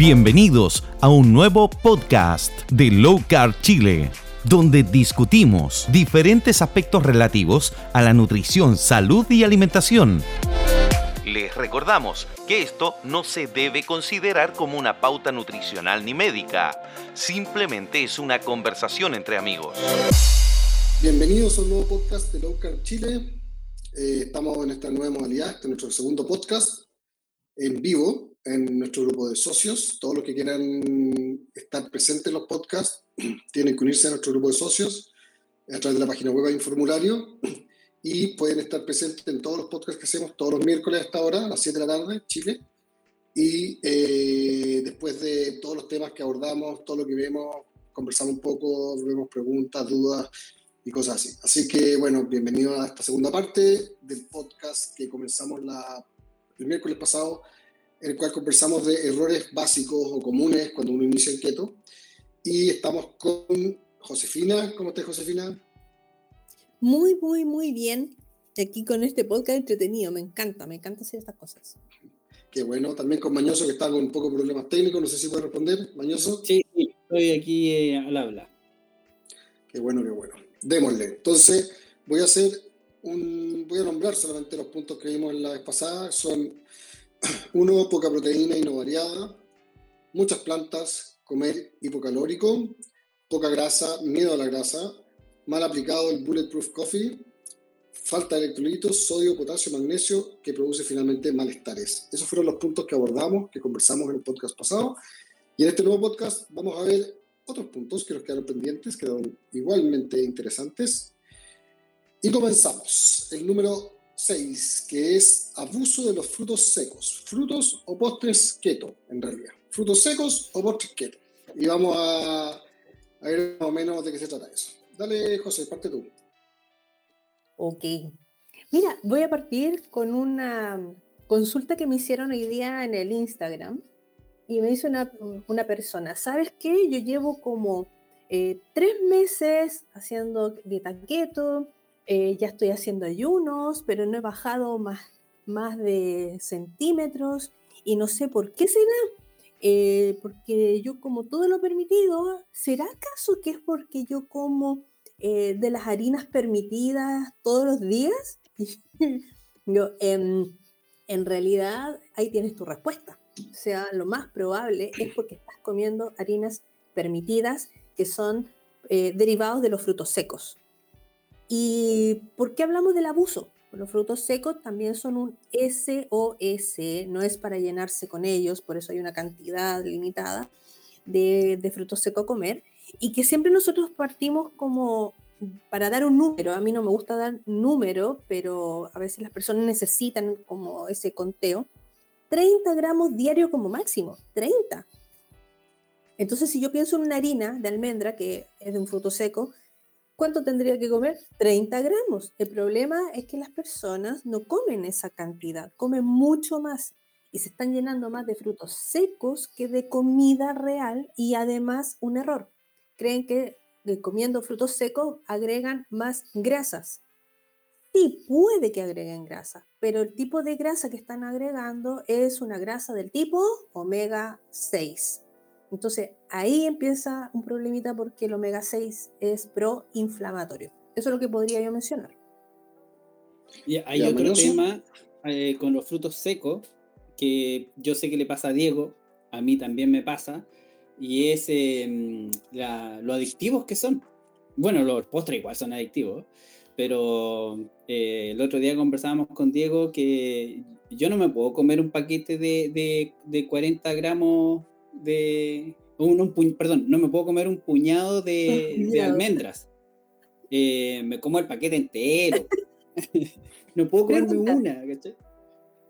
Bienvenidos a un nuevo podcast de Low Carb Chile, donde discutimos diferentes aspectos relativos a la nutrición, salud y alimentación. Les recordamos que esto no se debe considerar como una pauta nutricional ni médica, simplemente es una conversación entre amigos. Bienvenidos a un nuevo podcast de Low Carb Chile. Eh, estamos en esta nueva modalidad, este es nuestro segundo podcast en vivo en nuestro grupo de socios. Todos los que quieran estar presentes en los podcasts tienen que unirse a nuestro grupo de socios a través de la página web hay un formulario y pueden estar presentes en todos los podcasts que hacemos todos los miércoles hasta ahora, a las 7 de la tarde, Chile. Y eh, después de todos los temas que abordamos, todo lo que vemos, conversamos un poco, vemos preguntas, dudas y cosas así. Así que, bueno, bienvenido a esta segunda parte del podcast que comenzamos la, el miércoles pasado, en el cual conversamos de errores básicos o comunes cuando uno inicia en keto. Y estamos con Josefina. ¿Cómo estás, Josefina? Muy, muy, muy bien. Aquí con este podcast entretenido. Me encanta, me encanta hacer estas cosas. Qué bueno. También con Mañoso, que está con un poco de problemas técnicos. No sé si puede responder, Mañoso. Sí, sí, estoy aquí eh, al habla. Qué bueno, qué bueno. Démosle. Entonces, voy a hacer un. Voy a nombrar solamente los puntos que vimos en la vez pasada. Son uno, poca proteína y no variada, muchas plantas, comer hipocalórico, poca grasa, miedo a la grasa, mal aplicado el Bulletproof Coffee, falta de electrolitos, sodio, potasio, magnesio, que produce finalmente malestares. Esos fueron los puntos que abordamos, que conversamos en el podcast pasado. Y en este nuevo podcast vamos a ver otros puntos que nos quedaron pendientes, quedaron igualmente interesantes. Y comenzamos. El número 6, que es abuso de los frutos secos. Frutos o postres keto, en realidad. Frutos secos o postres keto. Y vamos a, ver más o menos de qué se trata eso. Dale, José, parte tú. Ok. Mira, voy a partir con una consulta que me hicieron hoy día en el Instagram. Y me dice una, una persona, ¿sabes qué? Yo llevo como eh, tres meses haciendo dieta keto, eh, ya estoy haciendo ayunos, pero no he bajado más, más de centímetros y no sé por qué será. Eh, porque yo como todo lo permitido, ¿será acaso que es porque yo como eh, de las harinas permitidas todos los días? yo, em, en realidad, ahí tienes tu respuesta. O sea, lo más probable es porque estás comiendo harinas permitidas que son derivados de los frutos secos. ¿Y por qué hablamos del abuso? Los frutos secos también son un SOS, no es para llenarse con ellos, por eso hay una cantidad limitada de, frutos secos a comer, y que siempre nosotros partimos como para dar un número, a mí no me gusta dar número, pero a veces las personas necesitan como ese conteo, 30 gramos diarios como máximo, 30. Entonces, si yo pienso en una harina de almendra, que es de un fruto seco, ¿Cuánto tendría que comer? 30 gramos. El problema es que las personas no comen esa cantidad, comen mucho más y se están llenando más de frutos secos que de comida real y además un error. Creen que comiendo frutos secos agregan más grasas. Sí, puede que agreguen grasa, pero el tipo de grasa que están agregando es una grasa del tipo omega 6. Entonces ahí empieza un problemita porque el omega 6 es proinflamatorio. Eso es lo que podría yo mencionar. Y hay otro tema eh, con los frutos secos que yo sé que le pasa a Diego, a mí también me pasa, y es em, lo adictivos que son. Bueno, los postres igual son adictivos, pero eh, el otro día conversábamos con Diego que yo no me puedo comer un paquete de, de, de 40 gramos de. Un, perdón, no me puedo comer un puñado de, de almendras. Eh, me como el paquete entero. no puedo comerme una,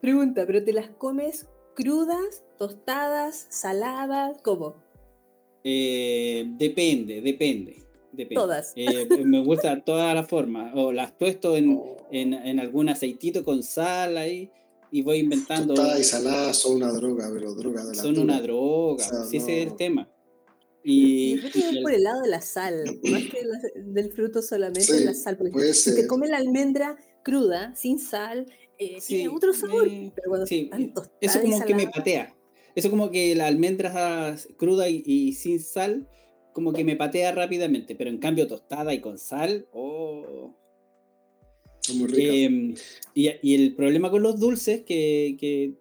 Pregunta, ¿pero te las comes crudas, tostadas, saladas? ¿Cómo? Eh, depende, depende. Depende. Todas. Eh, me gusta todas las formas. O las tuesto en, oh. en, en, algún aceitito con sal ahí y voy inventando. Tostadas y saladas son una droga, pero droga de la Son una droga, sí, ese es el tema. Y, yo creo por el lado de la sal, más que del fruto solamente, la sal. Porque si te come la almendra cruda, sin sal, eh, tiene otro sabor. pero cuando sí, eso como que me patea. eso como que la almendra cruda y, sin sal, como que me patea rápidamente, pero en cambio tostada y con sal, oh. Em, y, el problema con los dulces que, que,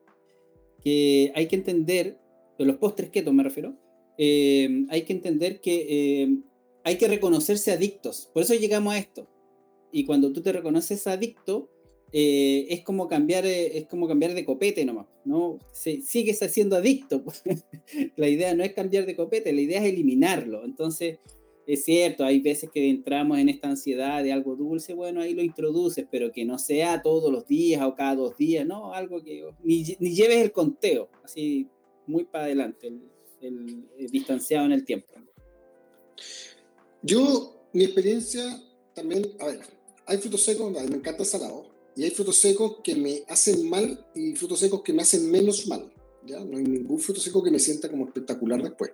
que hay que entender, de los postres keto me refiero, em, hay que entender que em, hay que reconocerse adictos. Por eso llegamos a esto. Y cuando tú te reconoces adicto, eh, es, como cambiar, eh, es como cambiar de copete nomás, ¿no? Se, sigues siendo adicto. la idea no es cambiar de copete, la idea es eliminarlo. Entonces, es cierto, hay veces que entramos en esta ansiedad de algo dulce, bueno, ahí lo introduces, pero que no sea todos los días o cada dos días, ¿no? Algo que ni, ni lleves el conteo, así muy para adelante, el, distanciado en el tiempo. Yo, mi experiencia también, a ver, hay frutos secos, me encanta el salado, y hay frutos secos que me hacen mal y frutos secos que me hacen menos mal. ¿ya? No hay ningún fruto seco que me sienta como espectacular después.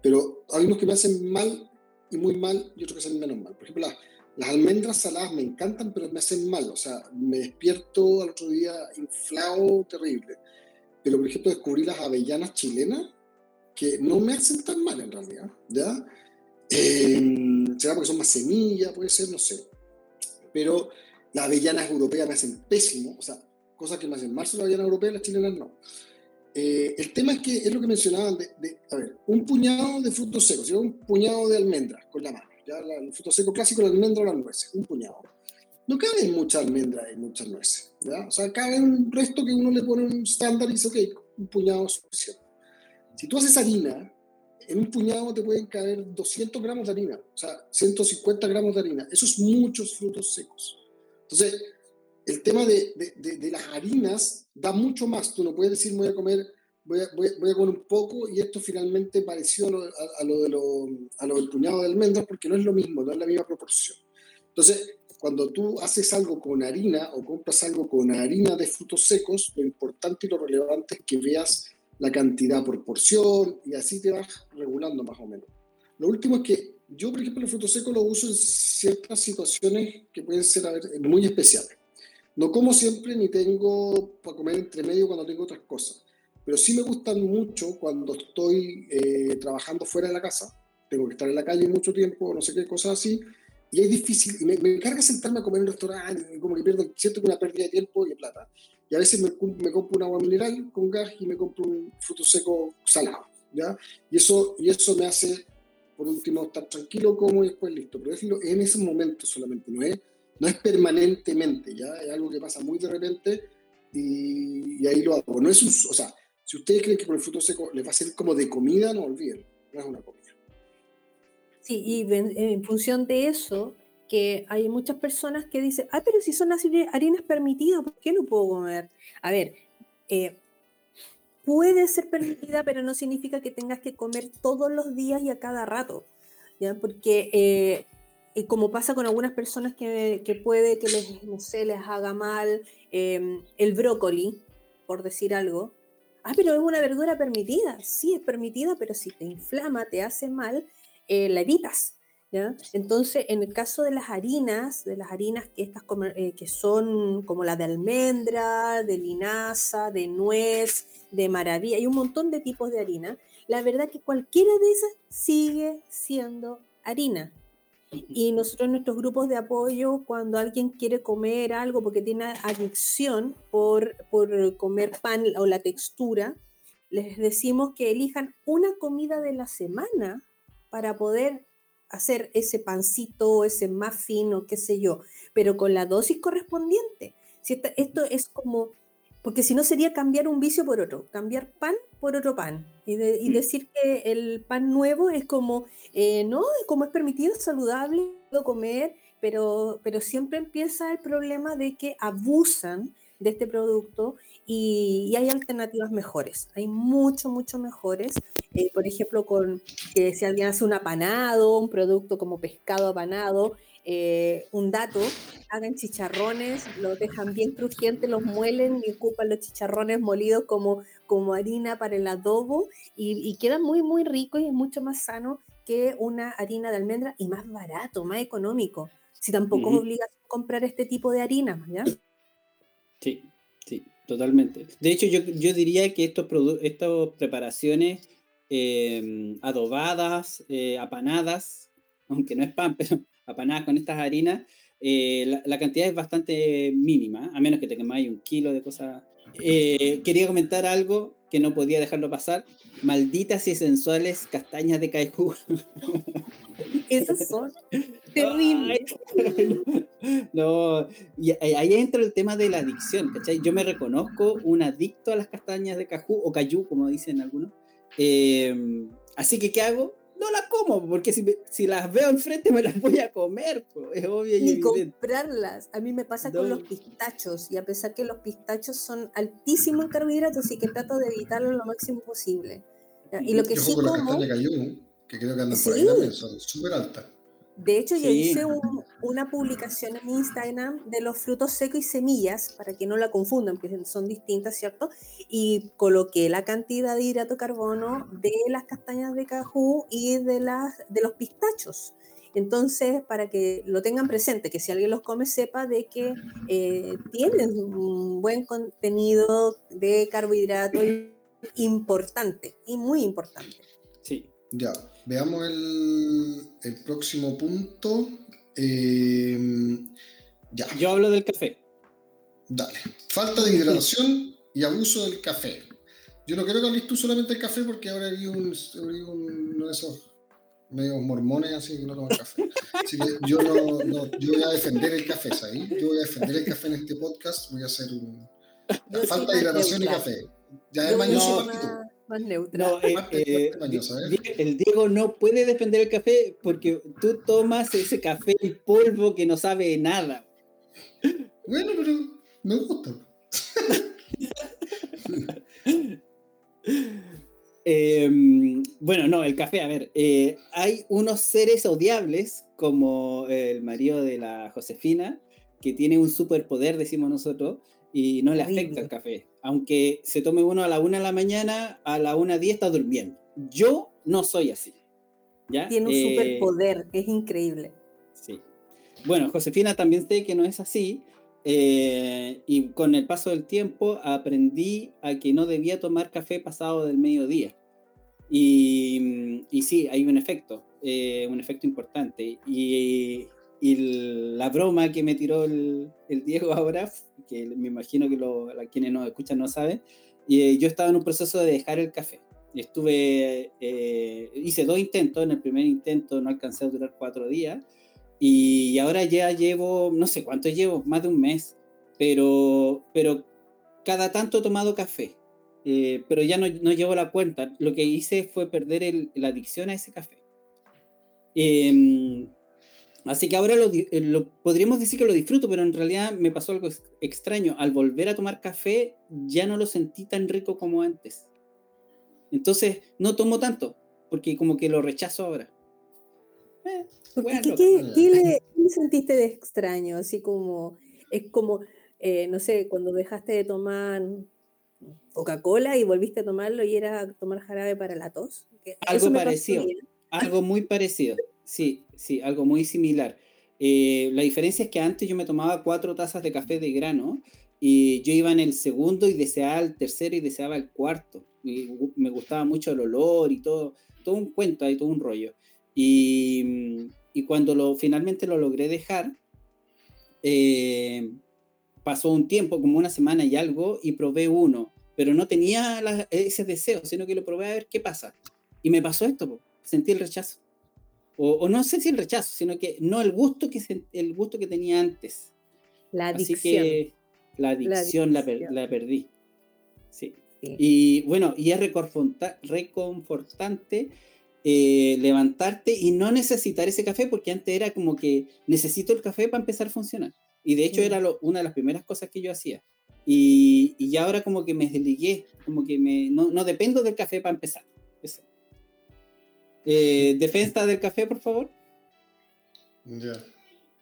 Pero hay unos que me hacen mal y muy mal y otros que hacen menos mal. Por ejemplo, las, almendras saladas me encantan, pero me hacen mal. O sea, me despierto al otro día inflado, terrible. Pero, por ejemplo, descubrí las avellanas chilenas que no me hacen tan mal en realidad. ¿ya? Eh, será porque son más semillas, puede ser, no sé. Pero las avellanas europeas me hacen pésimo, o sea, cosas que me hacen mal son las avellanas europeas, las chilenas no. Eh, el tema es que es lo que mencionaban de, a ver, un puñado de frutos secos, un puñado de almendras con la mano, ya el fruto seco clásico, la almendra o las nueces, un puñado. No caben muchas almendras y muchas nueces, ¿ya? O sea, cabe un resto que uno le pone un estándar y dice, ok, un puñado es suficiente. Si tú haces harina, en un puñado te pueden caber 200 gramos de harina, o sea, 150 gramos de harina. Esos muchos frutos secos. Entonces, el tema de, de, de, las harinas da mucho más. Tú no puedes decir, voy a comer, voy a, voy, a comer un poco y esto finalmente pareció a lo, a, lo de lo, a lo del puñado de almendras porque no es lo mismo, no es la misma proporción. Entonces, cuando tú haces algo con harina o compras algo con harina de frutos secos, lo importante y lo relevante es que veas la cantidad por porción y así te vas regulando más o menos. Lo último es que yo, por ejemplo, el fruto seco lo uso en ciertas situaciones que pueden ser muy especiales. No como siempre ni tengo para comer entre medio cuando tengo otras cosas, pero sí me gustan mucho cuando estoy eh, trabajando fuera de la casa. Tengo que estar en la calle mucho tiempo, no sé qué, cosas así. Y es difícil, me, me encarga sentarme a comer en un restaurante, como que pierdo, siento que una pérdida de tiempo y de plata. Y a veces me, compro un agua mineral con gas y me compro un fruto seco salado, ¿ya? Y eso, y eso me hace por último estar tranquilo, como y después listo. Pero es en ese momento solamente, no es, no es permanentemente, ya es algo que pasa muy de repente y, ahí lo hago. No es un, o sea, si ustedes creen que con el fruto seco les va a ser como de comida, no olviden, no es una comida. Sí, y en, función de eso, que hay muchas personas que dicen, ah, pero si son las harinas permitidas, ¿por qué no puedo comer? A ver, eh, puede ser permitida, pero no significa que tengas que comer todos los días y a cada rato, ¿ya? Porque eh, como pasa con algunas personas que, puede que les, no les haga mal em, el brócoli, por decir algo. Ah, pero es una verdura permitida. Sí, es permitida, pero si te inflama, te hace mal, eh, la evitas. Entonces, en el caso de las harinas, de las harinas que, estas, eh, que son como la de almendra, de linaza, de nuez, de maravilla, hay un montón de tipos de harina, la verdad que cualquiera de esas sigue siendo harina. Y nosotros en nuestros grupos de apoyo, cuando alguien quiere comer algo porque tiene adicción por, por comer pan o la textura, les decimos que elijan una comida de la semana para poder hacer ese pancito, ese muffin o qué sé yo, pero con la dosis correspondiente. Si esto, es como, porque si no sería cambiar un vicio por otro, cambiar pan por otro pan. Y, mm. decir que el pan nuevo es como, eh, no, como es permitido, es saludable, puedo comer, pero, pero siempre empieza el problema de que abusan de este producto y, hay alternativas mejores. Hay mucho, mucho mejores. Eh, por ejemplo, con que si alguien hace un apanado, un producto como pescado apanado, eh, un dato, hagan chicharrones, los dejan bien crujientes, los muelen y ocupan los chicharrones molidos como, como harina para el adobo y, y quedan muy, muy ricos y es mucho más sano que una harina de almendra y más barato, más económico. Si tampoco es obligación comprar este tipo de harina, ¿ya? Sí, Sí. Totalmente. De hecho, yo, yo diría que estos estas preparaciones em, adobadas, eh, apanadas, aunque no es pan, pero apanadas con estas harinas, eh, la, cantidad es bastante mínima, a menos que te quemáis un kilo de cosas. Eh, quería comentar algo que no podía dejarlo pasar. Malditas y sensuales castañas de caijú. Esas son terribles. no, y ahí entra el tema de la adicción, ¿cachai? Yo me reconozco un adicto a las castañas de cajú o cayú, como dicen algunos. Eh, así que, ¿qué hago? No las como, porque si, si las veo enfrente me las voy a comer, es obvio. Y, comprarlas. A mí me pasa con los pistachos, y a pesar que los pistachos son altísimos en carbohidratos, sí que trato de evitarlo lo máximo posible. Y lo que sí como... que creo que andan por ahí son súper altas. De hecho, yo hice una publicación en Instagram de los frutos secos y semillas, para que no la confundan, porque son distintas, ¿cierto? Y coloqué la cantidad de hidrato de carbono de las castañas de cajú y de, las, de los pistachos. Entonces, para que lo tengan presente, que si alguien los come, sepa de que eh, tienen un buen contenido de carbohidrato importante y muy importante. Sí. Ya. Veamos el, próximo punto. Eh, ya. Yo hablo del café. Dale. Falta de hidratación y abuso del café. Yo no quiero que hables tú solamente del café porque ahora vi, un, uno de esos medios mormones así que no toman café. Así que yo no, yo voy a defender el café, ¿sabes? Yo voy a defender el café en este podcast. Voy a hacer un. Falta de hidratación y café. Ya es mañoso más neutral. Eh, eh, el Diego no puede defender el café porque tú tomas ese café en polvo que no sabe nada. Bueno, pero me gusta. Em, bueno, no, el café, a ver, eh, hay unos seres odiables como el marido de la Josefina, que tiene un superpoder, decimos nosotros, y no le afecta el café. Aunque se tome uno a la una de la mañana, a la una diez está durmiendo. Yo no soy así. ¿ya? Tiene un eh, superpoder, es increíble. Sí. Bueno, Josefina también sé que no es así. Eh, y con el paso del tiempo aprendí a que no debía tomar café pasado del mediodía. Y, y sí, hay un efecto, eh, un efecto importante. Y, y la broma que me tiró el, el, Diego ahora, que me imagino que lo, quienes nos escuchan no saben, eh, yo estaba en un proceso de dejar el café. Estuve, eh, hice dos intentos, en el primer intento no alcancé a durar cuatro días, y ahora ya llevo, no sé cuánto llevo, más de un mes, pero, pero cada tanto he tomado café, eh, pero ya no, no, llevo la cuenta. Lo que hice fue perder la adicción a ese café. Eh, Así que ahora eh, lo, podríamos decir que lo disfruto, pero en realidad me pasó algo extraño. Al volver a tomar café ya no lo sentí tan rico como antes. Entonces no tomo tanto, porque como que lo rechazo ahora. Eh, ¿Qué, le, sentiste de extraño? Así como, es como, eh, no sé, cuando dejaste de tomar Coca-Cola y volviste a tomarlo y era tomar jarabe para la tos. Algo parecido, algo muy parecido. Sí, sí, algo muy similar. Eh, la diferencia es que antes yo me tomaba cuatro tazas de café de grano y yo iba en el segundo y deseaba el tercero y deseaba el cuarto. Me gustaba mucho el olor y todo, todo un cuento, hay todo un rollo. Y, cuando lo, finalmente lo logré dejar, eh, pasó un tiempo, como una semana y algo, y probé uno, pero no tenía ese deseo, sino que lo probé a ver qué pasa. Y me pasó esto, sentí el rechazo. O, no sé si el rechazo, sino que no el gusto que, el gusto que tenía antes. La adicción. Así que la adicción la, perdí. Sí. Y bueno, y es reconfortante eh, levantarte y no necesitar ese café, porque antes era como que necesito el café para empezar a funcionar. Y de hecho era una de las primeras cosas que yo hacía. Y, y ahora como que me desligué, como que me, no, no dependo del café para empezar. Eh, defensa del café, por favor. Ya.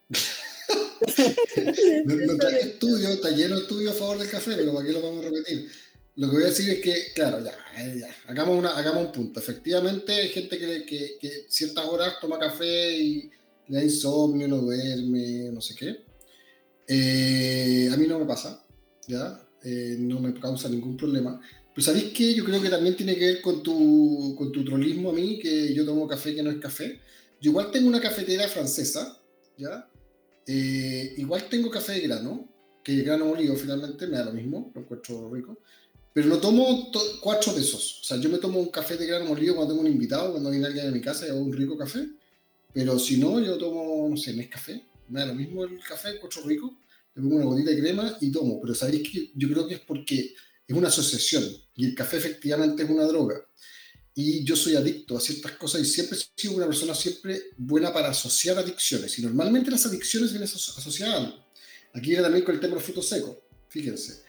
no, trae estudio, está lleno de estudio a favor del café, pero ¿para qué lo vamos a repetir? Lo que voy a decir es que, claro, ya, eh, ya hagamos, una, hagamos un punto. Efectivamente, hay gente que, que, que ciertas horas toma café y le da insomnio, no duerme, no sé qué. Eh, a mí no me pasa, ¿ya? eh, no me causa ningún problema. Pero ¿sabéis qué? Yo creo que también tiene que ver con tu, con tu trolismo a mí, que yo tomo café que no es café. Yo igual tengo una cafetera francesa, ¿ya? Eh, igual tengo café de grano, que grano molido finalmente, me da lo mismo, lo encuentro rico. Pero no tomo cuatro de esos. O sea, yo me tomo un café de grano molido cuando tengo un invitado, cuando viene alguien a mi casa y hago un rico café. Pero si no, yo tomo, no sé, café. Me da lo mismo el café, encuentro rico. Le pongo una gotita de crema y tomo. Pero sabéis que yo creo que es porque es una asociación y el café efectivamente es una droga. Y yo soy adicto a ciertas cosas y siempre he sido una persona siempre buena para asociar adicciones. Y normalmente las adicciones vienen asociadas. Aquí viene también con el tema de los frutos secos. Fíjense.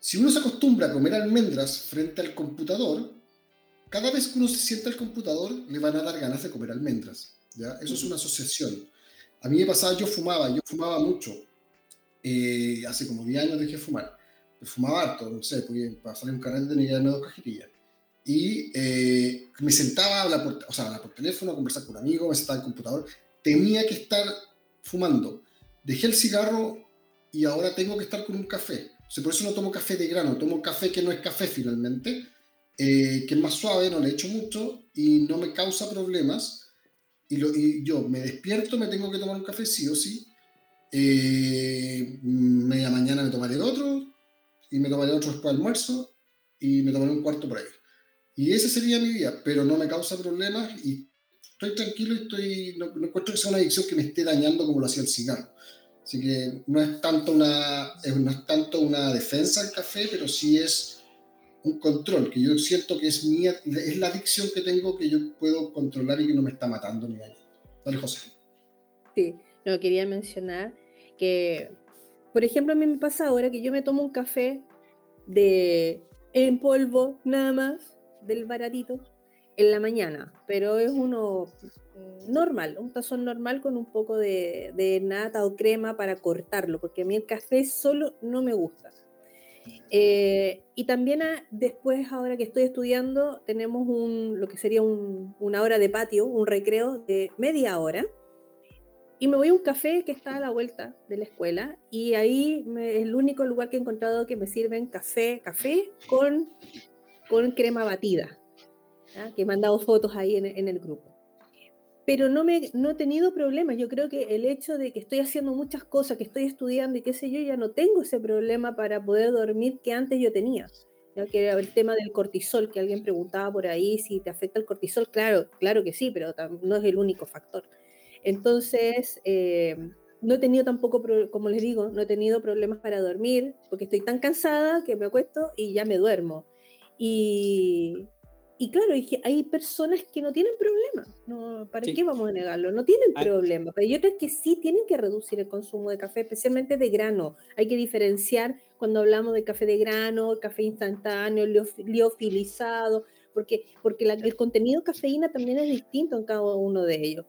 Si uno se acostumbra a comer almendras frente al computador, cada vez que uno se sienta al computador le van a dar ganas de comer almendras. ¿ya? Eso es una asociación. A mí me pasaba, yo fumaba, yo fumaba mucho. Eh, hace como 10 años dejé de fumar fumaba harto, no sé, porque para salir un carrete tenía que darme dos cajetillas. Y eh, me sentaba a hablar, por, o sea, por teléfono, a conversar con un amigo, me sentaba en el computador, tenía que estar fumando. Dejé el cigarro y ahora tengo que estar con un café. O sea, por eso no tomo café de grano, tomo café que no es café finalmente, eh, que es más suave, no le echo mucho y no me causa problemas. Y, lo, y, yo me despierto, me tengo que tomar un café sí o sí. Eh, media mañana me tomaré otro, y me tomaré otro después de almuerzo y me tomaré un cuarto por ahí. Y ese sería mi día, pero no me causa problemas y estoy tranquilo y estoy, no, encuentro que sea una adicción que me esté dañando como lo hacía el cigarro. Así que no es tanto una, no es tanto una defensa del café, pero sí es un control, que yo siento que es, mía, es la adicción que tengo que yo puedo controlar y que no me está matando ni dañando. Dale, José. Sí, no, quería mencionar que por ejemplo, a mí me pasa ahora que yo me tomo un café de en polvo, nada más, del baratito, en la mañana, pero es uno normal, un tazón normal con un poco de, nata o crema para cortarlo, porque a mí el café solo no me gusta. Eh, y también después, ahora que estoy estudiando, tenemos un, lo que sería una hora de patio, un recreo de media hora, y me voy a un café que está a la vuelta de la escuela y ahí es el único lugar que he encontrado que me sirven café, café con, con crema batida, que me han dado fotos ahí en, el grupo. Pero no, me, no he tenido problemas. Yo creo que el hecho de que estoy haciendo muchas cosas, que estoy estudiando y qué sé yo, ya no tengo ese problema para poder dormir que antes yo tenía. ¿ya? Que el tema del cortisol, que alguien preguntaba por ahí si te afecta el cortisol. Claro, claro que sí, pero no es el único factor. Entonces, eh, no he tenido tampoco, como les digo, no he tenido problemas para dormir, porque estoy tan cansada que me acuesto y ya me duermo. Y, y claro, hay personas que no tienen problema. ¿Para qué vamos a negarlo? No tienen problema. Pero hay otras que sí tienen que reducir el consumo de café, especialmente de grano. Hay que diferenciar cuando hablamos de café de grano, café instantáneo, liofilizado, porque, porque el contenido de cafeína también es distinto en cada uno de ellos.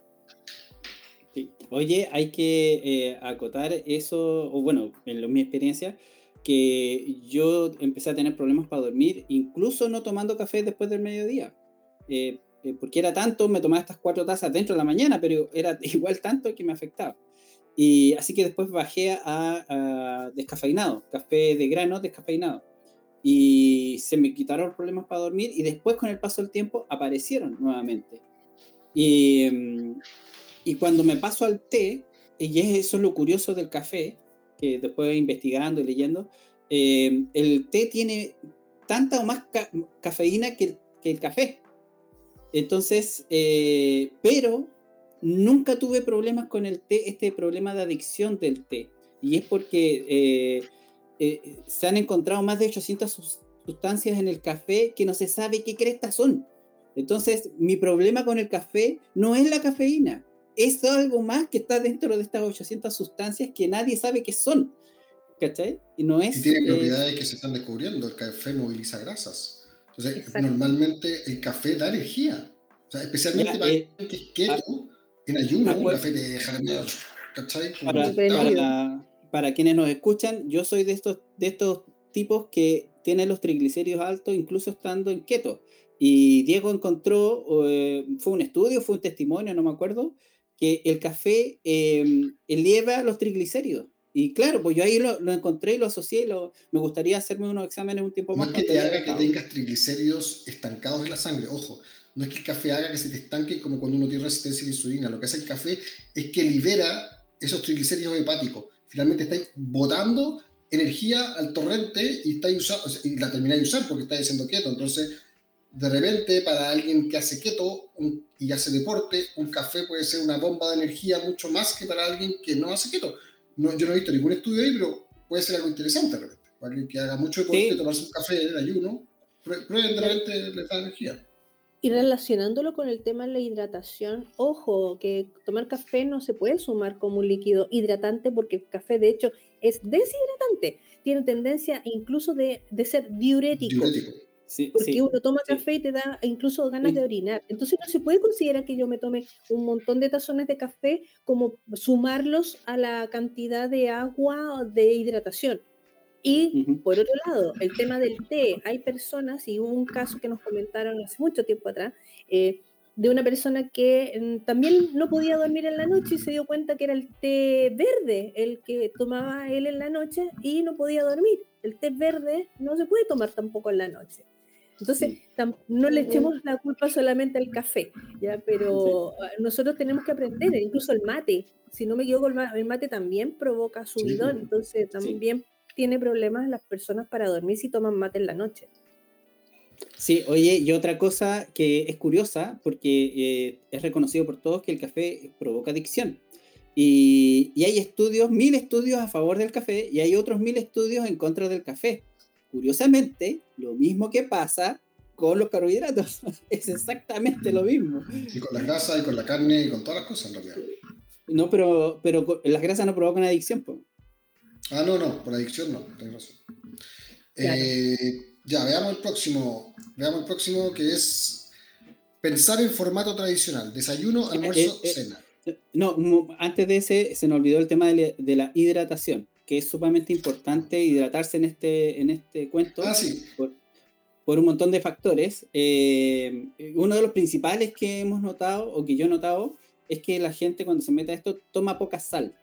Oye, hay que eh, acotar eso, o bueno, en mi experiencia, que yo empecé a tener problemas para dormir, incluso no tomando café después del mediodía. Eh, eh, porque era tanto, me tomaba estas cuatro tazas dentro de la mañana, pero era igual tanto que me afectaba. Y así que después bajé a, a descafeinado, café de grano descafeinado. Y se me quitaron los problemas para dormir y después con el paso del tiempo aparecieron nuevamente. Y, mm, y cuando me paso al té, y eso es lo curioso del café, que después investigando y leyendo, eh, el té tiene tanta o más cafeína que, el café. Entonces, eh, pero nunca tuve problemas con el té, este problema de adicción del té. Y es porque eh, se han encontrado más de 800 sustancias en el café que no se sabe qué crestas son. Entonces, mi problema con el café no es la cafeína, es algo más que está dentro de estas 800 sustancias que nadie sabe qué son. ¿Cachai? Y no es. Y tiene eh, propiedades que se están descubriendo. El café moviliza grasas. Entonces, normalmente el café da energía. O sea, especialmente para eh, que es keto, en ayuno, un café de jaramillo. ¿Cachai? Para, para, quienes nos escuchan, yo soy de estos, de estos tipos que tienen los triglicéridos altos, incluso estando en keto. Y Diego encontró, eh, fue un estudio, fue un testimonio, no me acuerdo, que el café em, eleva los triglicéridos Y claro, pues yo ahí lo, lo encontré y lo asocié lo, me gustaría hacerme unos exámenes un tiempo más. No es que te haga que tengas triglicéridos estancados en la sangre, ojo, no es que el café haga que se te estanque como cuando uno tiene resistencia a la insulina, lo que hace el café es que libera esos triglicéridos hepáticos. Finalmente estáis botando energía al torrente y, estáis usando, y la termináis de usar porque estáis haciendo keto. Entonces, de repente, para alguien que hace keto y hace deporte, un café puede ser una bomba de energía mucho más que para alguien que no hace keto. No, yo no he visto ningún estudio ahí, pero puede ser algo interesante de repente. Para alguien que haga mucho deporte, tomarse un café en ayuno, prueben de repente le da energía. Y relacionándolo con el tema de la hidratación, ojo, que tomar café no se puede sumar como un líquido hidratante porque el café de hecho es deshidratante, tiene tendencia incluso de, de ser diurético. Porque uno toma café y te da incluso ganas de orinar. Entonces no se puede considerar que yo me tome un montón de tazones de café como sumarlos a la cantidad de agua de hidratación. Y por otro lado, el tema del té, hay personas, y hubo un caso que nos comentaron hace mucho tiempo atrás, eh, de una persona que mm, también no podía dormir en la noche y se dio cuenta que era el té verde el que tomaba él en la noche y no podía dormir. El té verde no se puede tomar tampoco en la noche. Entonces, no le echemos la culpa solamente al café, ¿ya? pero ah, nosotros tenemos que aprender, incluso el mate, si no me equivoco, el mate también provoca subidón, entonces también tiene problemas las personas para dormir si toman mate en la noche. Sí, oye, y otra cosa que es curiosa, porque eh, es reconocido por todos que el café provoca adicción. Y, y, hay estudios, mil estudios a favor del café y hay otros mil estudios en contra del café. Curiosamente, lo mismo que pasa con los carbohidratos. es exactamente lo mismo. Y con la grasa y con la carne y con todas las cosas en realidad. No, pero, pero las grasas no provocan adicción. pues. Ah, no, no, por adicción no, tenés razón. Eh, ya, veamos el próximo. Veamos el próximo que es pensar en formato tradicional, desayuno, eh, almuerzo, eh, cena. No, antes de ese se nos olvidó el tema de la, hidratación, que es sumamente importante hidratarse en este, en este cuento. Ah, sí. Por, por un montón de factores. uno de los principales que hemos notado, o que yo he notado, es que la gente cuando se mete a esto toma poca sal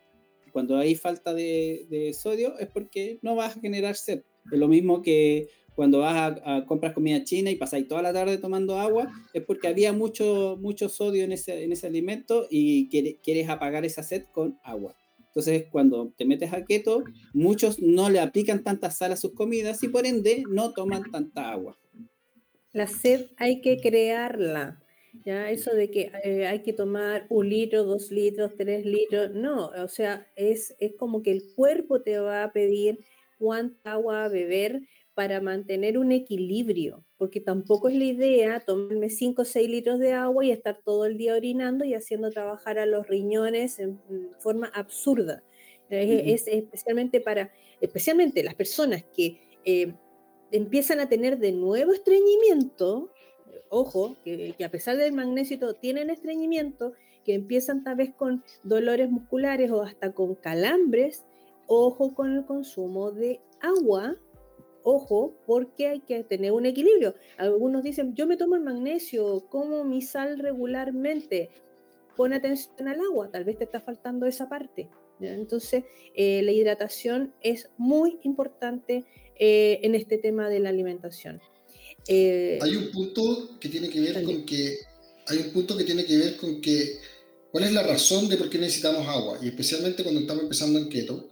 cuando hay falta de, sodio es porque no vas a generar sed. Es lo mismo que cuando vas a, comprar comida china y pasáis toda la tarde tomando agua, es porque había mucho, mucho sodio en ese, en ese alimento y quieres apagar esa sed con agua. Entonces, cuando te metes a keto, muchos no le aplican tanta sal a sus comidas y por ende no toman tanta agua. La sed hay que crearla. Ya, eso de que eh, hay que tomar un litro, dos litros, tres litros, no, o sea, es, es como que el cuerpo te va a pedir cuánta agua beber para mantener un equilibrio, porque tampoco es la idea tomarme 5 o 6 litros de agua y estar todo el día orinando y haciendo trabajar a los riñones en, forma absurda. es, especialmente para, especialmente las personas que eh, empiezan a tener de nuevo estreñimiento, ojo, que, a pesar del magnesio tienen estreñimiento, que empiezan tal vez con dolores musculares o hasta con calambres, ojo con el consumo de agua, ojo, porque hay que tener un equilibrio. Algunos dicen, yo me tomo el magnesio, como mi sal regularmente, pon atención al agua, tal vez te está faltando esa parte. Entonces, eh, la hidratación es muy importante eh, en este tema de la alimentación. Eh, hay un punto que tiene que ver con que hay un punto que tiene que ver con que cuál es la razón de por qué necesitamos agua y especialmente cuando estamos empezando en keto.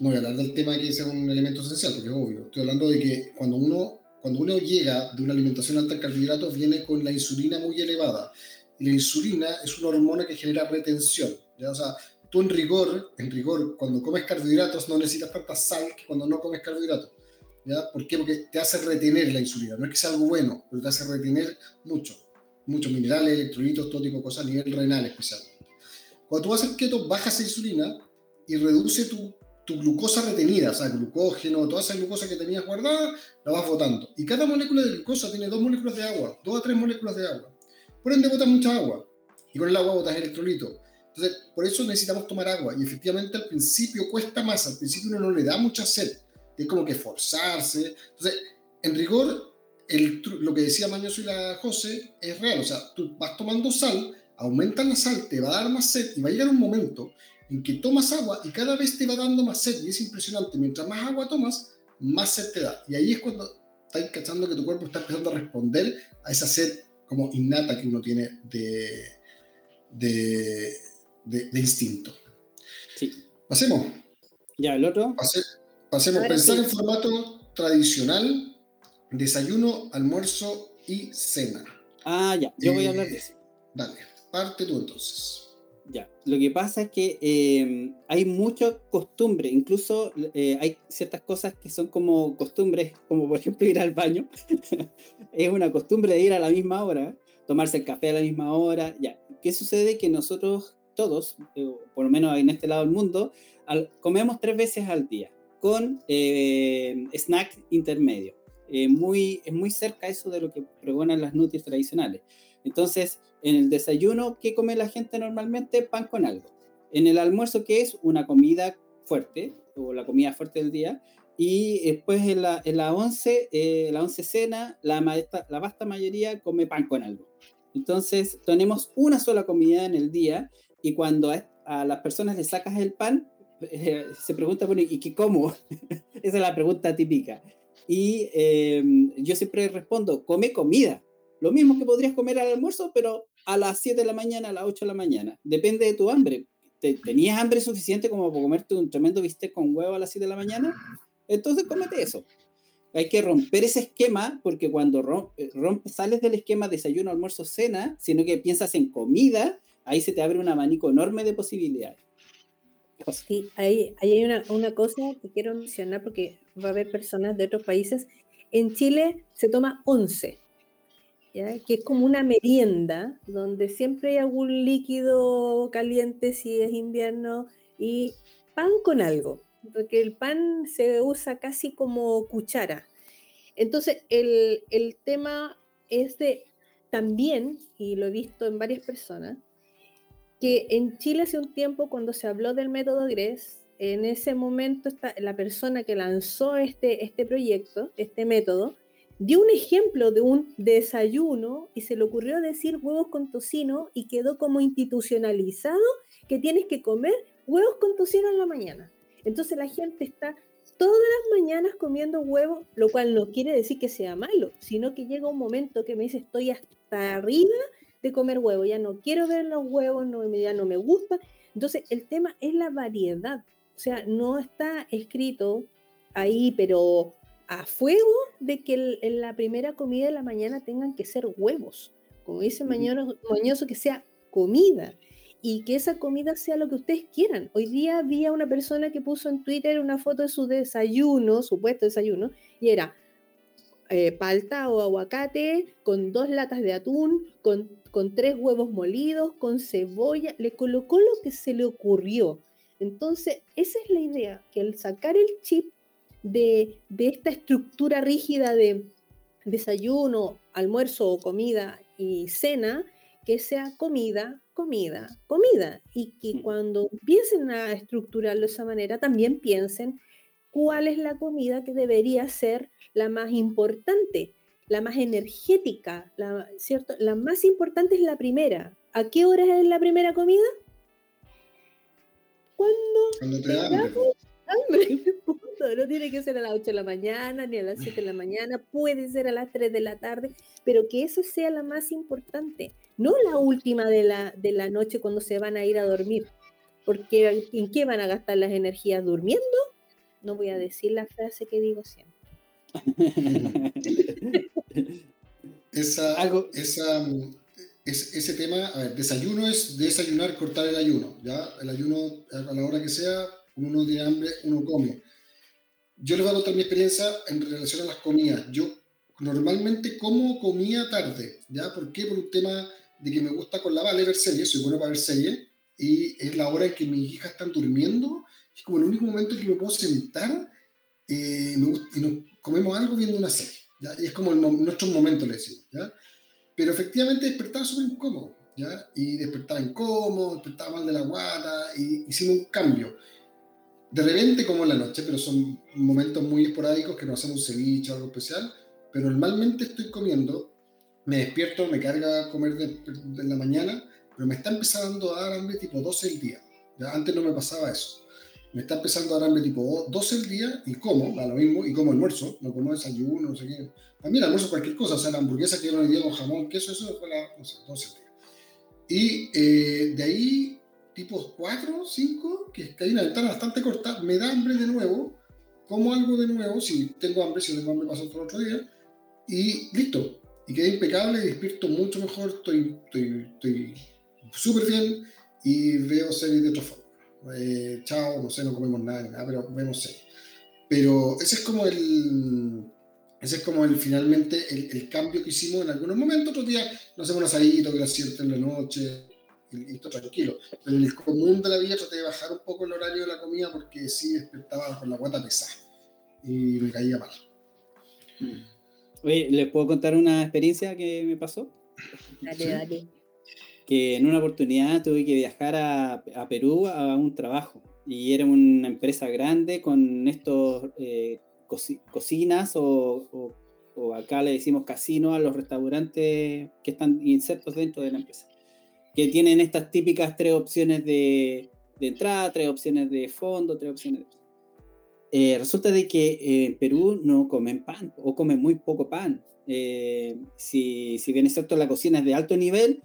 No voy a hablar del tema de que es un elemento esencial porque es obvio. Estoy hablando de que cuando uno cuando uno llega de una alimentación alta en carbohidratos viene con la insulina muy elevada y la insulina es una hormona que genera retención. ¿ya? O sea, tú en rigor, en rigor, cuando comes carbohidratos no necesitas tanta sal que cuando no comes carbohidratos. ¿ya? ¿Por qué? Porque te hace retener la insulina. No es que sea algo bueno, pero te hace retener mucho. Muchos minerales, electrolitos, todo tipo de cosas a nivel renal especialmente. Cuando tú al keto, bajas la insulina y reduce tu, tu glucosa retenida, o sea, glucógeno, toda esa glucosa que tenías guardada, la vas botando. Y cada molécula de glucosa tiene dos moléculas de agua, dos a tres moléculas de agua. Por ende, botas mucha agua. Y con el agua botas electrolitos. Entonces, por eso necesitamos tomar agua. Y efectivamente, al principio cuesta más. Al principio uno no le da mucha sed es como que forzarse. Entonces, en rigor, el, lo que decía Mañoso y la José es real. O sea, tú vas tomando sal aumentas la sal, te va a dar más sed y va a llegar un momento en que tomas agua y cada vez te va dando más sed y es impresionante. Mientras más agua tomas, más sed te da. Y ahí es cuando estás cachando que tu cuerpo está empezando a responder a esa sed como innata que uno tiene de, de, de, instinto. Sí. Pasemos. Ya, el otro. pasemos. Pensar en formato tradicional, desayuno, almuerzo y cena. Ah, ya, yo voy a hablar de eh, eso. Dale, parte tú entonces. Ya, lo que pasa es que em, hay mucha costumbre, incluso eh, hay ciertas cosas que son como costumbres, como por ejemplo ir al baño. es una costumbre de ir a la misma hora, tomarse el café a la misma hora. Ya, ¿qué sucede? Que nosotros todos, eh, por lo menos en este lado del mundo, comemos tres veces al día con eh, snack intermedio. muy, es muy cerca eso de lo que pregonan las nutris tradicionales. Entonces, en el desayuno, ¿qué come la gente normalmente? Pan con algo. En el almuerzo, ¿qué es? Una comida fuerte, o la comida fuerte del día. Y después en la, en la once, eh, la once cena, la, la vasta mayoría come pan con algo. Entonces, tenemos una sola comida en el día y cuando a, las personas le sacas el pan, eh, se pregunta, bueno, ¿y qué como? Esa es la pregunta típica. Y eh, yo siempre respondo, come comida. Lo mismo que podrías comer al almuerzo, pero a las 7 de la mañana, a las 8 de la mañana. Depende de tu hambre. ¿Tenías hambre suficiente como para comerte un tremendo bistec con huevo a las 7 de la mañana? Entonces cómete eso. Hay que romper ese esquema porque cuando eh, rompes, sales del esquema desayuno, almuerzo, cena, sino que piensas en comida, ahí se te abre un abanico enorme de posibilidades. Sí, ahí, ahí hay una, una, cosa que quiero mencionar porque va a haber personas de otros países. En Chile se toma 11 que es como una merienda, donde siempre hay algún líquido caliente si es invierno y pan con algo, porque el pan se usa casi como cuchara. Entonces, el, el tema es de también, y lo he visto en varias personas, que en Chile hace un tiempo cuando se habló del método GRES, en ese momento está, la persona que lanzó este, este proyecto, este método, dio un ejemplo de un desayuno y se le ocurrió decir huevos con tocino y quedó como institucionalizado que tienes que comer huevos con tocino en la mañana. Entonces la gente está todas las mañanas comiendo huevos, lo cual no quiere decir que sea malo, sino que llega un momento que me dice estoy hasta arriba de comer huevos, ya no quiero ver los huevos, no, ya no me gusta. Entonces el tema es la variedad, o sea, no está escrito ahí, pero a fuego de que en la primera comida de la mañana tengan que ser huevos. Como dice Mañoso, que sea comida y que esa comida sea lo que ustedes quieran. Hoy día había una persona que puso en Twitter una foto de su desayuno, supuesto desayuno, y era eh, palta o aguacate con dos latas de atún, con, con tres huevos molidos, con cebolla, le colocó lo que se le ocurrió. Entonces, esa es la idea, que al sacar el chip de, esta estructura rígida de desayuno, almuerzo o comida y cena, que sea comida, comida, comida. Y que mm. cuando empiecen a estructurarlo de esa manera, también piensen cuál es la comida que debería ser la más importante, la más energética, la, ¿cierto? La más importante es la primera. ¿A qué hora es la primera comida? Cuando, Cuando hambre. No tiene que ser a las 8 de la mañana ni a las 7 de la mañana, puede ser a las 3 de la tarde, pero que eso sea la más importante, no la última de la, de la noche cuando se van a ir a dormir. Porque ¿en qué van a gastar las energías durmiendo? No voy a decir la frase que digo siempre. esa, esa, ese tema, a ver, desayuno es desayunar, cortar el ayuno, ¿ya? El ayuno a la hora que sea, uno tiene hambre, uno come. Yo les voy a contar mi experiencia en relación a las comidas. Yo normalmente como comía tarde, ¿ya? ¿Por qué? Por un tema de que me gusta con la Vale ver series, soy bueno para ver series, y es la hora en que mis hijas están durmiendo, es como el único momento en que me puedo sentar eh, y nos comemos algo viendo una serie, ¿ya? Y es como nuestro momento, le decimos, ¿ya? Pero efectivamente despertaba súper incómodo, ¿ya? Y despertaba incómodo, despertaba mal de la guata, y hicimos un cambio de repente como en la noche, pero son momentos muy esporádicos que no hacemos un ceviche o algo especial, pero normalmente estoy comiendo, me despierto, me carga comer de, la mañana, pero me está empezando a dar hambre tipo 12 el día. Ya antes no me pasaba eso. Me está empezando a dar hambre tipo 12 el día y como, da lo mismo, y como almuerzo, no como desayuno, no sé qué. También almuerzo cualquier cosa, o sea, la hamburguesa que yo no día con jamón, queso, eso fue la, no sé, 12 el día. Y eh, de ahí, tipo 4, 5, que hay una ventana bastante corta, me da hambre de nuevo, como algo de nuevo, si tengo hambre, si tengo hambre paso por otro día, y listo. Y quedé impecable, despierto mucho mejor, estoy súper estoy bien y veo series de otra forma. Eh, chao, no sé, no comemos nada, pero vemos series. Pero ese es como el, ese es como el, finalmente el, el, cambio que hicimos en algunos momentos. Otros días nos hacemos un asadito que las 7 en la noche y, esto tranquilo. Pero en el común de la vida traté de bajar un poco el horario de la comida porque sí despertaba con la guata pesada y me caía mal. Oye, ¿les puedo contar una experiencia que me pasó? Dale, dale. Que en una oportunidad tuve que viajar a, a Perú a un trabajo y era una empresa grande con estos eh, cocinas o, o, acá le decimos casino a los restaurantes que están insertos dentro de la empresa, que tienen estas típicas tres opciones de, de entrada, tres opciones de fondo, tres opciones de... Eh, resulta de que eh, en Perú no comen pan o comen muy poco pan. Eh, si, si, bien es cierto la cocina es de alto nivel,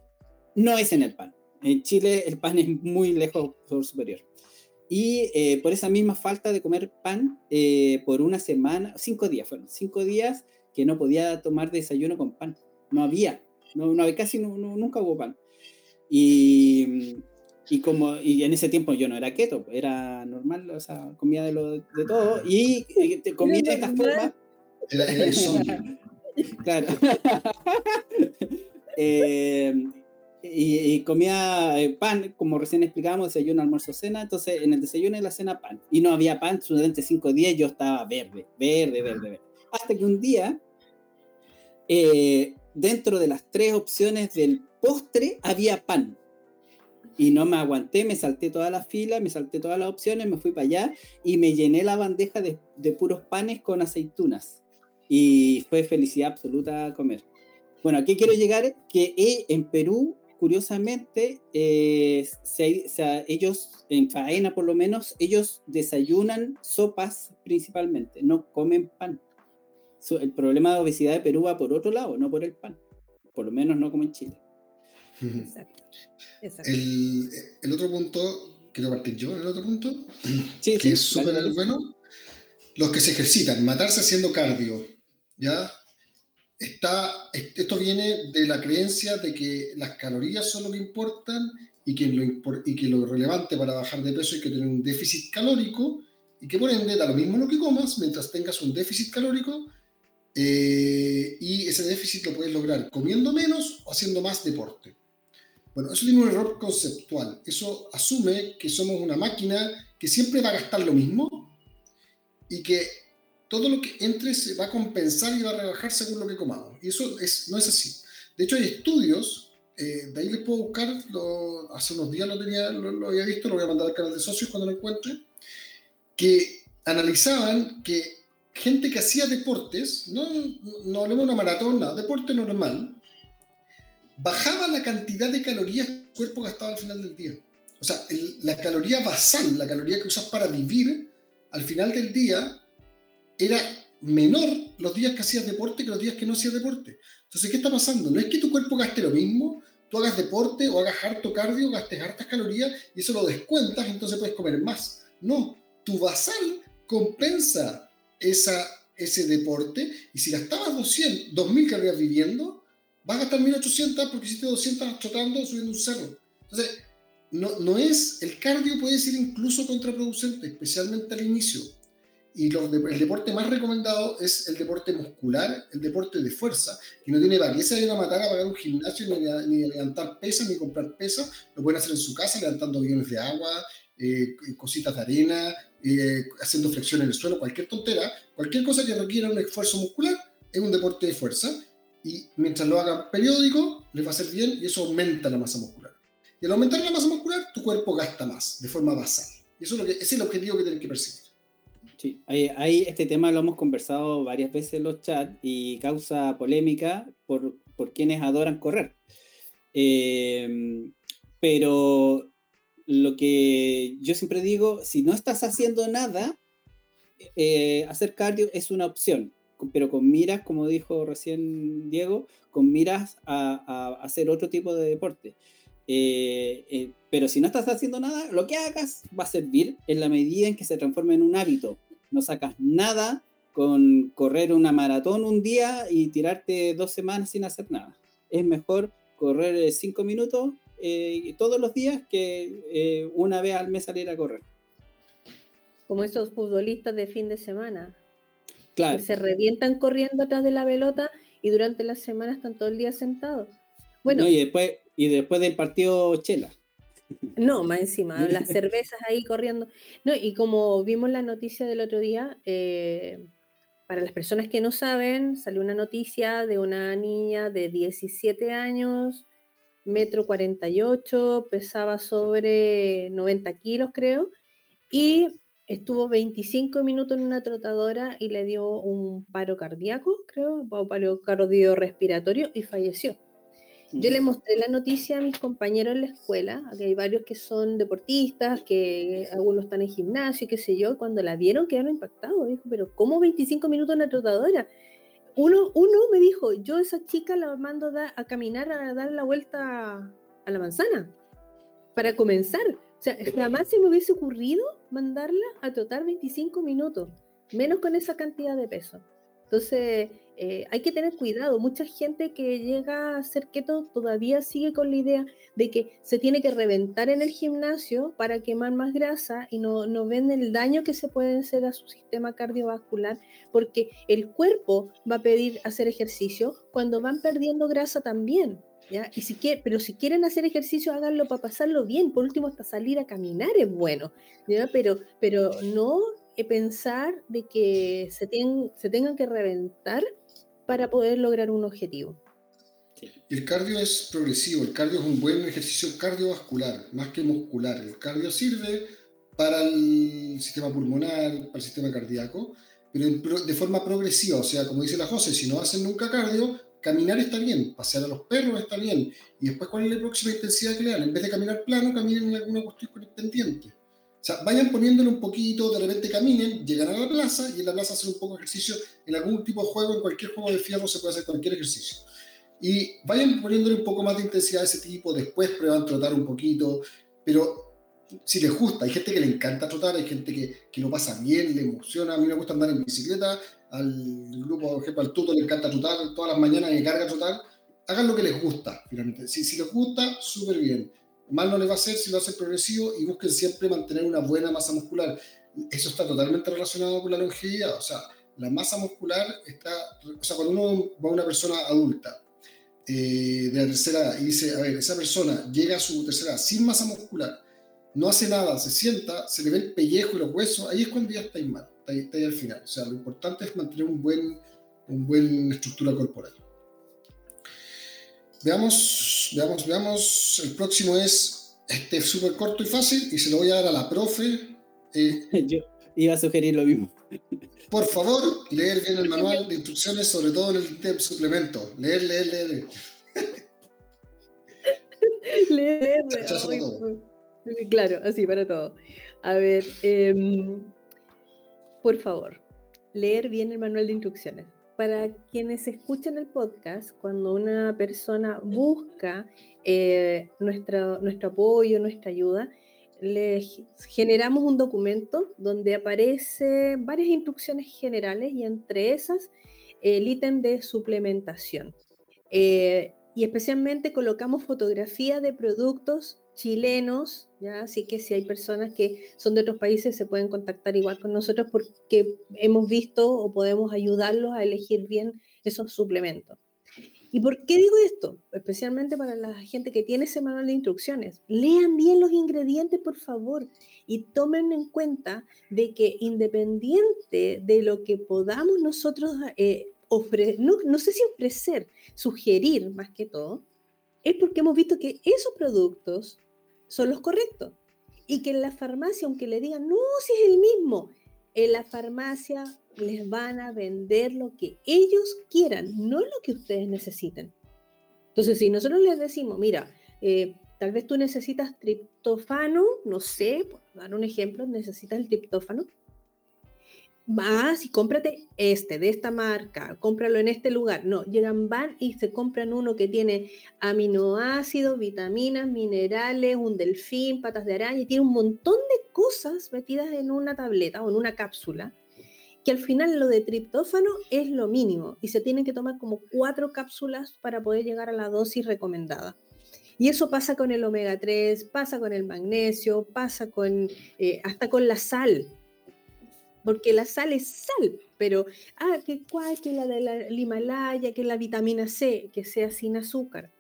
no es en el pan. En Chile el pan es muy lejos por superior. Y por esa misma falta de comer pan por una semana, cinco días fueron, cinco días que no podía tomar desayuno con pan. No había, no, no casi nunca hubo pan. Y y como y en ese tiempo yo no era keto, era normal, o sea, comía de, lo, de todo y eh, comía de estas formas. Era, era claro. eh, y, y, comía eh, pan, como recién explicábamos, desayuno, almuerzo, cena. Entonces, en el desayuno y la cena, pan. Y no había pan durante cinco días, yo estaba verde, verde, verde, verde. Hasta que un día, eh, dentro de las tres opciones del postre, había pan y no me aguanté, me salté toda la fila, me salté todas las opciones, me fui para allá y me llené la bandeja de, de puros panes con aceitunas. Y fue felicidad absoluta comer. Bueno, aquí quiero llegar que eh, en Perú, curiosamente, eh, ellos, en faena por lo menos, ellos desayunan sopas principalmente, no comen pan. el problema de obesidad de Perú va por otro lado, no por el pan. Por lo menos no como en Chile. Exacto. El, el, otro punto, quiero partir yo, el otro punto, que es súper bueno, los que se ejercitan, matarse haciendo cardio, ¿ya? Está, esto viene de la creencia de que las calorías son lo que importan y que lo, y que lo relevante para bajar de peso es que tener un déficit calórico y que por ende da lo mismo lo que comas mientras tengas un déficit calórico eh, y ese déficit lo puedes lograr comiendo menos o haciendo más deporte. Bueno, eso tiene un error conceptual. Eso asume que somos una máquina que siempre va a gastar lo mismo y que todo lo que entre se va a compensar y va a rebajar según lo que comamos. Y eso es, no es así. De hecho, hay estudios, eh, de ahí les puedo buscar, hace unos días lo, tenía, lo, había visto, lo voy a mandar al canal de socios cuando lo encuentre, que analizaban que gente que hacía deportes, no, no hablemos de una maratón, nada, deporte normal, bajaba la cantidad de calorías que el cuerpo gastaba al final del día. O sea, la caloría basal, la caloría que usas para vivir, al final del día era menor los días que hacías deporte que los días que no hacías deporte. Entonces, ¿qué está pasando? No es que tu cuerpo gaste lo mismo, tú hagas deporte o hagas harto cardio, gastes hartas calorías y eso lo descuentas, entonces puedes comer más. No, tu basal compensa esa, ese deporte y si gastabas 200, 2000 calorías viviendo, vas a gastar 1800 porque hiciste 200 trotando subiendo un cerro. Entonces, no, no es, el cardio puede ser incluso contraproducente, especialmente al inicio. Y el deporte más recomendado es el deporte muscular, el deporte de fuerza, que no tiene validez de ir a matar a pagar un gimnasio, ni, levantar pesas, ni comprar pesas. Lo pueden hacer en su casa, levantando aviones de agua, eh, cositas de arena, eh, haciendo flexión en el suelo, cualquier tontera, cualquier cosa que requiera un esfuerzo muscular es un deporte de fuerza y mientras lo hagan periódico, les va a hacer bien y eso aumenta la masa muscular. Y al aumentar la masa muscular, tu cuerpo gasta más, de forma basal. Y eso es, lo que, ese es el objetivo que tienen que perseguir. Sí, ahí, este tema lo hemos conversado varias veces en los chats y causa polémica por, por quienes adoran correr. Eh, pero lo que yo siempre digo, si no estás haciendo nada, eh, hacer cardio es una opción, pero con miras, como dijo recién Diego, con miras a, hacer otro tipo de deporte. Eh, eh, pero si no estás haciendo nada, lo que hagas va a servir en la medida en que se transforme en un hábito. No sacas nada con correr una maratón un día y tirarte dos semanas sin hacer nada. Es mejor correr cinco minutos todos los días que una vez al mes salir a correr como esos futbolistas de fin de semana. Claro. Que se revientan corriendo atrás de la pelota y durante la semana están todo el día sentados. Bueno, y, después, y después del partido chela. No, más encima, las cervezas ahí corriendo. No, y como vimos la noticia del otro día, eh, para las personas que no saben, salió una noticia de una niña de 17 años, metro 48, pesaba sobre 90 kilos, creo, y estuvo 25 minutos en una trotadora y le dio un paro cardíaco, creo, un paro cardiorrespiratorio y falleció. Yo le mostré la noticia a mis compañeros en la escuela, que hay varios que son deportistas, que algunos están en gimnasio, qué sé yo, cuando la vieron quedaron impactados, dijo, pero ¿cómo 25 minutos en una trotadora? Uno, uno me dijo, yo esa chica la mando a caminar, a dar la vuelta a la manzana, para comenzar, o sea, jamás se me hubiese ocurrido mandarla a trotar 25 minutos, menos con esa cantidad de peso. Entonces, eh, hay que tener cuidado. Mucha gente que llega a ser keto todavía sigue con la idea de que se tiene que reventar en el gimnasio para quemar más grasa y no, no ven el daño que se puede hacer a su sistema cardiovascular, porque el cuerpo va a pedir hacer ejercicio cuando van perdiendo grasa también. Y si pero si quieren hacer ejercicio, háganlo para pasarlo bien. Por último, hasta salir a caminar es bueno. Pero, pero no pensar de que se, se tengan que reventar para poder lograr un objetivo. El cardio es progresivo, el cardio es un buen ejercicio cardiovascular, más que muscular. El cardio sirve para el sistema pulmonar, para el sistema cardíaco, pero de forma progresiva, o sea, como dice la José, si no hacen nunca cardio, caminar está bien, pasear a los perros está bien, y después cuál es la próxima intensidad que le dan, en vez de caminar plano, caminen en alguna cuestión con pendiente. O sea, vayan poniéndole un poquito, de repente caminen, llegan a la plaza y en la plaza hacen un poco de ejercicio, en algún tipo de juego, en cualquier juego de fierro se puede hacer cualquier ejercicio. Y vayan poniéndole un poco más de intensidad a ese tipo, después prueban trotar un poquito, pero si les gusta, hay gente que le encanta trotar, hay gente que, que lo pasa bien, le emociona, a mí me gusta andar en bicicleta, al grupo, por ejemplo, al tuto le encanta trotar todas las mañanas y carga trotar, hagan lo que les gusta, finalmente. Si, si les gusta, súper bien. Mal no les va a hacer si lo hacen progresivo y busquen siempre mantener una buena masa muscular. Eso está totalmente relacionado con la longevidad. O sea, la masa muscular está, o sea, cuando uno va a una persona adulta eh, de la tercera edad y dice, a ver, esa persona llega a su tercera edad sin masa muscular, no hace nada, se sienta, se le ve el pellejo y los huesos, ahí es cuando ya está mal está ahí, al final. O sea, lo importante es mantener un buen, un buen estructura corporal. Veamos, veamos, veamos. El próximo es este súper corto y fácil y se lo voy a dar a la profe. Eh, Yo iba a sugerir lo mismo. Por favor, leer bien el manual de instrucciones, sobre todo en el suplemento. Leer, leer, leer. leer, Claro, así para todo. A ver, eh, por favor, leer bien el manual de instrucciones. Para quienes escuchan el podcast, cuando una persona busca eh, nuestro, nuestro apoyo, nuestra ayuda, le generamos un documento donde aparecen varias instrucciones generales y entre esas el ítem de suplementación. Eh, y especialmente colocamos fotografías de productos chilenos, ¿ya? así que si hay personas que son de otros países se pueden contactar igual con nosotros porque hemos visto o podemos ayudarlos a elegir bien esos suplementos. ¿Y por qué digo esto? Especialmente para la gente que tiene ese manual de instrucciones. Lean bien los ingredientes, por favor, y tomen en cuenta de que independiente de lo que podamos nosotros eh, ofrecer, no, no sé si ofrecer, sugerir más que todo, es porque hemos visto que esos productos son los correctos. Y que en la farmacia, aunque le digan, no, si es el mismo, en la farmacia les van a vender lo que ellos quieran, no lo que ustedes necesiten. Entonces, si nosotros les decimos, mira, eh, tal vez tú necesitas triptófano, no sé, por dar un ejemplo, necesitas el triptófano. Vas y cómprate este, de esta marca, cómpralo en este lugar. No, llegan, van y se compran uno que tiene aminoácidos, vitaminas, minerales, un delfín, patas de araña, y tiene un montón de cosas metidas en una tableta o en una cápsula que al final lo de triptófano es lo mínimo y se tienen que tomar como cuatro cápsulas para poder llegar a la dosis recomendada. Y eso pasa con el omega 3, pasa con el magnesio, pasa con eh, hasta con la sal. Porque la sal es sal, pero, ah, que cuál, que la de la Himalaya, que la vitamina C, que sea sin azúcar.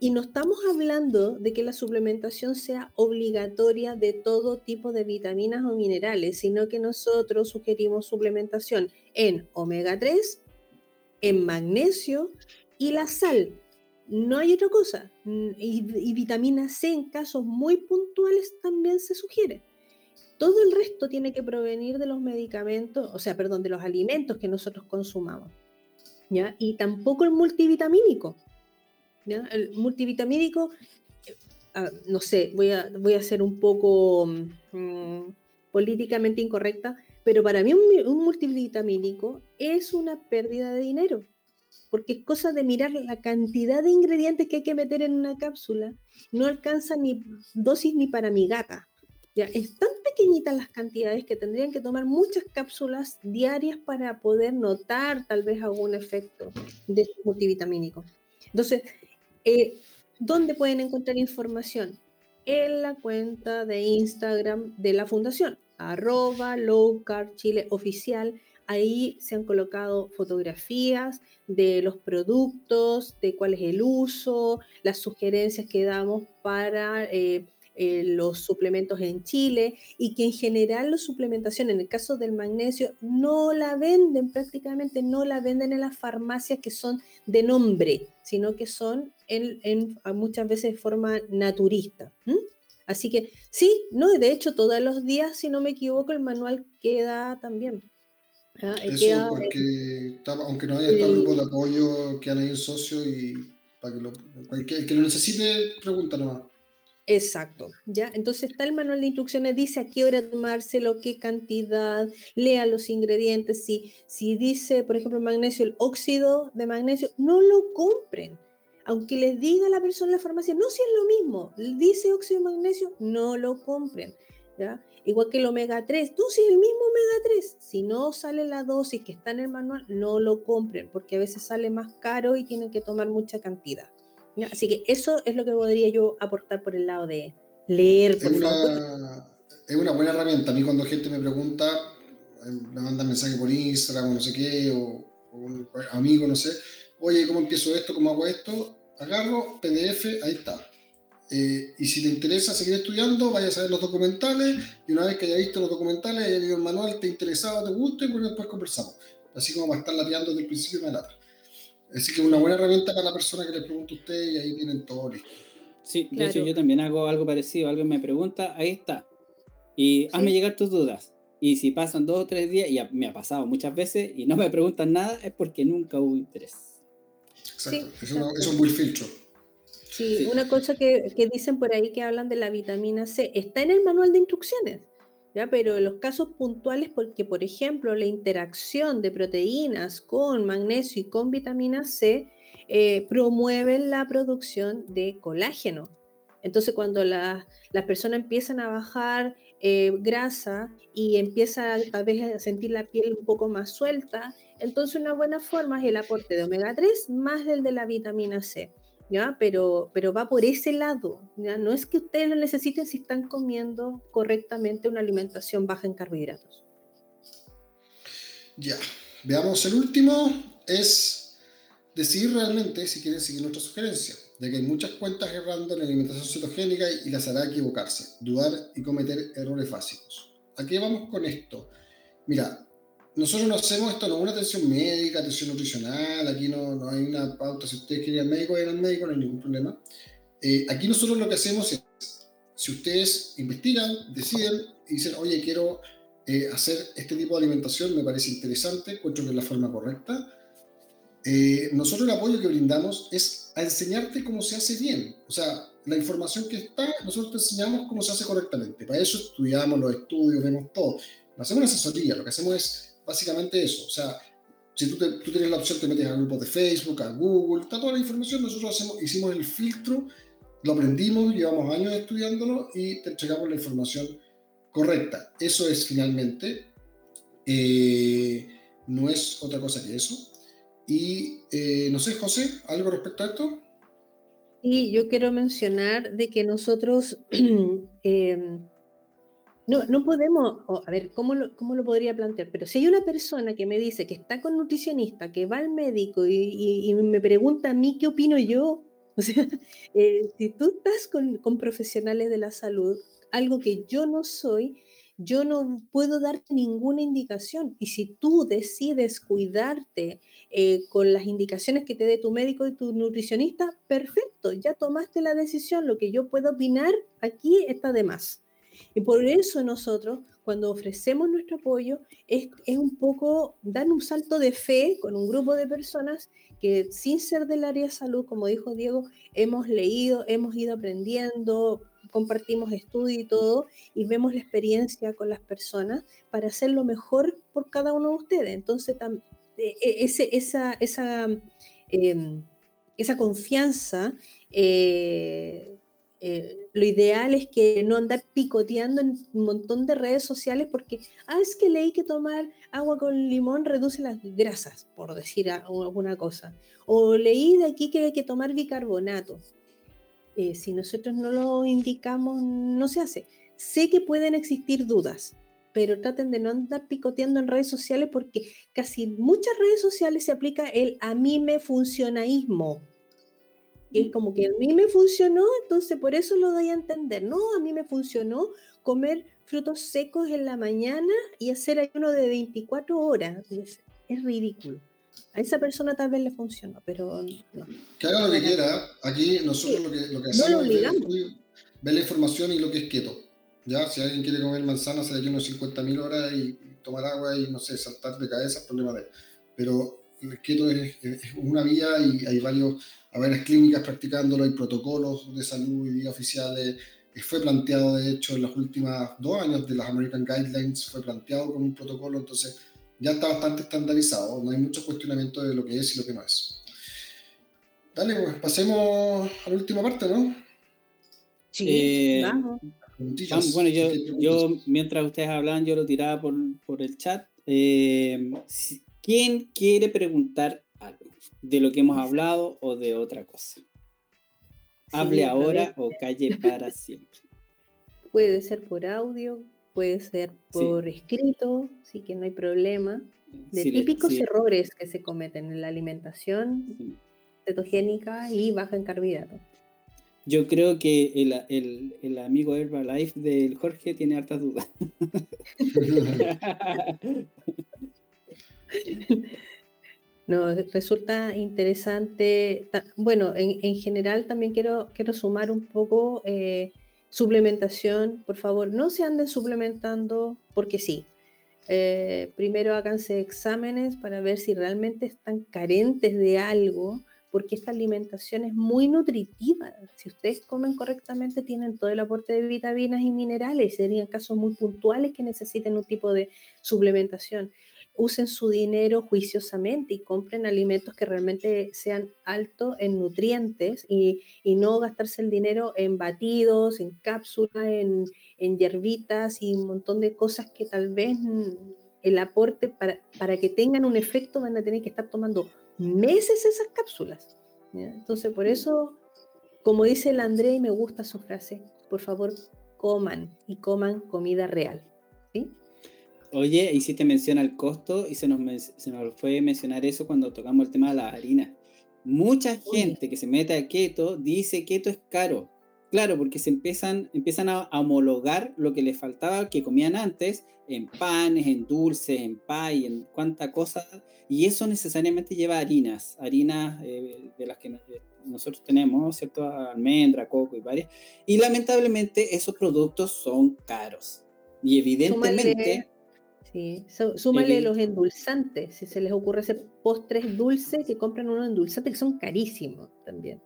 Y no estamos hablando de que la suplementación sea obligatoria de todo tipo de vitaminas o minerales, sino que nosotros sugerimos suplementación en omega 3, en magnesio y la sal. No hay otra cosa. Mm, y, vitamina C en casos muy puntuales también se sugiere. Todo el resto tiene que provenir de los medicamentos, o sea, perdón, de los alimentos que nosotros consumamos. ¿ya? Y tampoco el multivitamínico. El multivitamínico, eh, ah, no sé, voy a, voy a ser un poco mm, políticamente incorrecta, pero para mí un, multivitamínico es una pérdida de dinero, porque es cosa de mirar la cantidad de ingredientes que hay que meter en una cápsula, no alcanza ni dosis ni para mi gata. Ya, es tan pequeñitas las cantidades que tendrían que tomar muchas cápsulas diarias para poder notar tal vez algún efecto de multivitamínico. Entonces, eh, ¿Dónde pueden encontrar información? En la cuenta de Instagram de la fundación, arroba. Ahí se han colocado fotografías de los productos, de cuál es el uso, las sugerencias que damos para eh, eh, los suplementos en Chile y que en general la suplementación, en el caso del magnesio, no la venden prácticamente, no la venden en las farmacias que son de nombre, sino que son en, muchas veces de forma naturista. Así que sí, no, de hecho todos los días, si no me equivoco, el manual queda también. ¿ah? Eso porque, aunque no haya estado grupo de apoyo, que han ahí socio y para que lo, el que lo necesite, pregunta nomás. Exacto, ¿ya? Entonces está el manual de instrucciones, dice a qué hora tomárselo, qué cantidad, lea los ingredientes, si, si dice, por ejemplo, magnesio, el óxido de magnesio, no lo compren. Aunque les diga la persona en la farmacia, no, si es lo mismo, dice óxido de magnesio, no lo compren, ¿ya? Igual que el omega 3, tú si es el mismo omega 3, si no sale la dosis que está en el manual, no lo compren, porque a veces sale más caro y tienen que tomar mucha cantidad. Así que eso es lo que podría yo aportar por el lado de leer. es, una, es una buena herramienta. A mí cuando gente me pregunta, eh, me manda mensaje por Instagram o no sé qué, o, un amigo, no sé, oye, ¿cómo empiezo esto? ¿Cómo hago esto? Agarro, PDF, ahí está. Eh, y si te interesa seguir estudiando, vaya a ver los documentales y una vez que haya visto los documentales, haya leído el manual, te interesaba, te gusta, y pues después conversamos. Así como va a estar lateando desde el principio de la Así que una buena herramienta para la persona que le pregunta a usted y ahí tienen todo listo. Sí, de hecho yo también hago algo parecido. Alguien me pregunta, ahí está. Y hazme llegar tus dudas. Y si pasan dos o tres días, y me ha pasado muchas veces, y no me preguntan nada, es porque nunca hubo interés. Exacto, eso, es un buen filtro. Sí, una cosa que, que dicen por ahí que hablan de la vitamina C, está en el manual de instrucciones. Pero en los casos puntuales, porque por ejemplo la interacción de proteínas con magnesio y con vitamina C eh, promueven la producción de colágeno. Entonces cuando las personas empiezan a bajar eh, grasa y empieza a vez a sentir la piel un poco más suelta, entonces una buena forma es el aporte de omega 3 más el de la vitamina C. Pero, pero va por ese lado, ¿ya? No es que ustedes lo necesiten si están comiendo correctamente una alimentación baja en carbohidratos. Ya, veamos el último, es decidir realmente si quieren seguir nuestra sugerencia, de que hay muchas cuentas errando en la alimentación cetogénica y las hará equivocarse, dudar y cometer errores básicos. ¿A qué vamos con esto? Mira, nosotros no hacemos esto, no una atención médica, atención nutricional, aquí no, no hay una pauta, si ustedes quieren ir médico, al médico, no hay ningún problema. Eh, aquí nosotros lo que hacemos es, si ustedes investigan, deciden y dicen, oye, quiero eh, hacer este tipo de alimentación, me parece interesante, encuentro que es la forma correcta, eh, nosotros el apoyo que brindamos es a enseñarte cómo se hace bien. O sea, la información que está, nosotros te enseñamos cómo se hace correctamente. Para eso estudiamos los estudios, vemos todo. No hacemos una asesoría, lo que hacemos es básicamente eso. O sea, si tú, tú tienes la opción, te metes a grupos de Facebook, a Google, está toda la información, nosotros hacemos, hicimos el filtro, lo aprendimos, llevamos años estudiándolo y te entregamos la información correcta. Eso es finalmente, eh, no es otra cosa que eso. Y eh, no sé, José, ¿algo respecto a esto? Y yo quiero mencionar de que nosotros em, no, no podemos, a ver, ¿cómo lo, ¿cómo lo podría plantear? Pero si hay una persona que me dice que está con nutricionista, que va al médico y, me pregunta a mí qué opino yo, o sea, eh, si tú estás con, con profesionales de la salud, algo que yo no soy, yo no puedo darte ninguna indicación. Y si tú decides cuidarte eh, con las indicaciones que te dé tu médico y tu nutricionista, perfecto, ya tomaste la decisión. Lo que yo puedo opinar aquí está de más. Y por eso nosotros, cuando ofrecemos nuestro apoyo, es, es un poco dar un salto de fe con un grupo de personas que sin ser del área de salud, como dijo Diego, hemos leído, hemos ido aprendiendo, compartimos estudio y todo, y vemos la experiencia con las personas para hacer lo mejor por cada uno de ustedes. Entonces, e, e, ese, esa, esa, em, esa confianza, eh, eh, lo ideal es que no andar picoteando en un montón de redes sociales porque, ah, es que leí que tomar agua con limón reduce las grasas, por decir alguna cosa. O leí de aquí que hay que tomar bicarbonato. Eh, si nosotros no lo indicamos, no se hace. Sé que pueden existir dudas, pero traten de no andar picoteando en redes sociales porque casi muchas redes sociales se aplica el a mí me funcionaísmo. Y es como que a mí me funcionó, entonces por eso lo doy a entender. No, a mí me funcionó comer frutos secos en la mañana y hacer ayuno de 24 horas. es ridículo. A esa persona tal vez le funcionó, pero no. Que haga lo que quiera. Aquí nosotros lo que, lo que hacemos es ver, la información y lo que es keto. ¿ya? Si alguien quiere comer manzana, hacer unos 50.000 horas y tomar agua y, no sé, saltar de cabeza, problema de él. Pero el keto es, una vía y hay varios, hay varias clínicas practicándolo, hay protocolos de salud y días oficiales. Fue planteado, de hecho, en los últimos dos años de las American Guidelines, fue planteado como un protocolo, entonces ya está bastante estandarizado, no hay mucho cuestionamiento de lo que es y lo que no es. Dale, pues pasemos a la última parte, ¿no? Sí, eh, Bueno, yo, yo, mientras ustedes hablan, yo lo tiraba por, por el chat. Eh, ¿Quién quiere preguntar algo de lo que hemos hablado o de otra cosa? Hable ahora o calle para siempre. Puede ser por audio, puede ser por escrito, sí que no hay problema. De típicos errores que se cometen en la alimentación cetogénica y baja en carbohidratos. Yo creo que el, el, el, amigo Herbalife del Jorge tiene hartas dudas. No, resulta interesante. Bueno, en, en, general también quiero, quiero sumar un poco eh, Suplementación, por favor, no se anden suplementando porque sí. Eh, primero háganse exámenes para ver si realmente están carentes de algo, porque esta alimentación es muy nutritiva. Si ustedes comen correctamente, tienen todo el aporte de vitaminas y minerales. Serían casos muy puntuales que necesiten un tipo de suplementación usen su dinero juiciosamente y compren alimentos que realmente sean altos en nutrientes y, no gastarse el dinero en batidos, en cápsulas, en, en hierbitas y un montón de cosas que tal vez el aporte para, para que tengan un efecto van a tener que estar tomando meses esas cápsulas. Entonces, por eso, como dice el André, y me gusta su frase, por favor, coman y coman comida real. ¿sí? Oye, hiciste mención al costo y se nos, se nos fue mencionar eso cuando tocamos el tema de la harina. Mucha gente que se mete a keto dice que keto es caro. Claro, porque se empiezan, empiezan a homologar lo que les faltaba que comían antes en panes, en dulces, en pay, en cuánta cosa. Y eso necesariamente lleva harinas, harinas eh, de las que nosotros tenemos, ¿cierto? Almendra, coco y varias. Y lamentablemente esos productos son caros. Y evidentemente... Sí, súmale los endulzantes. Si se les ocurre hacer postres dulces, que compren unos endulzantes que son carísimos también.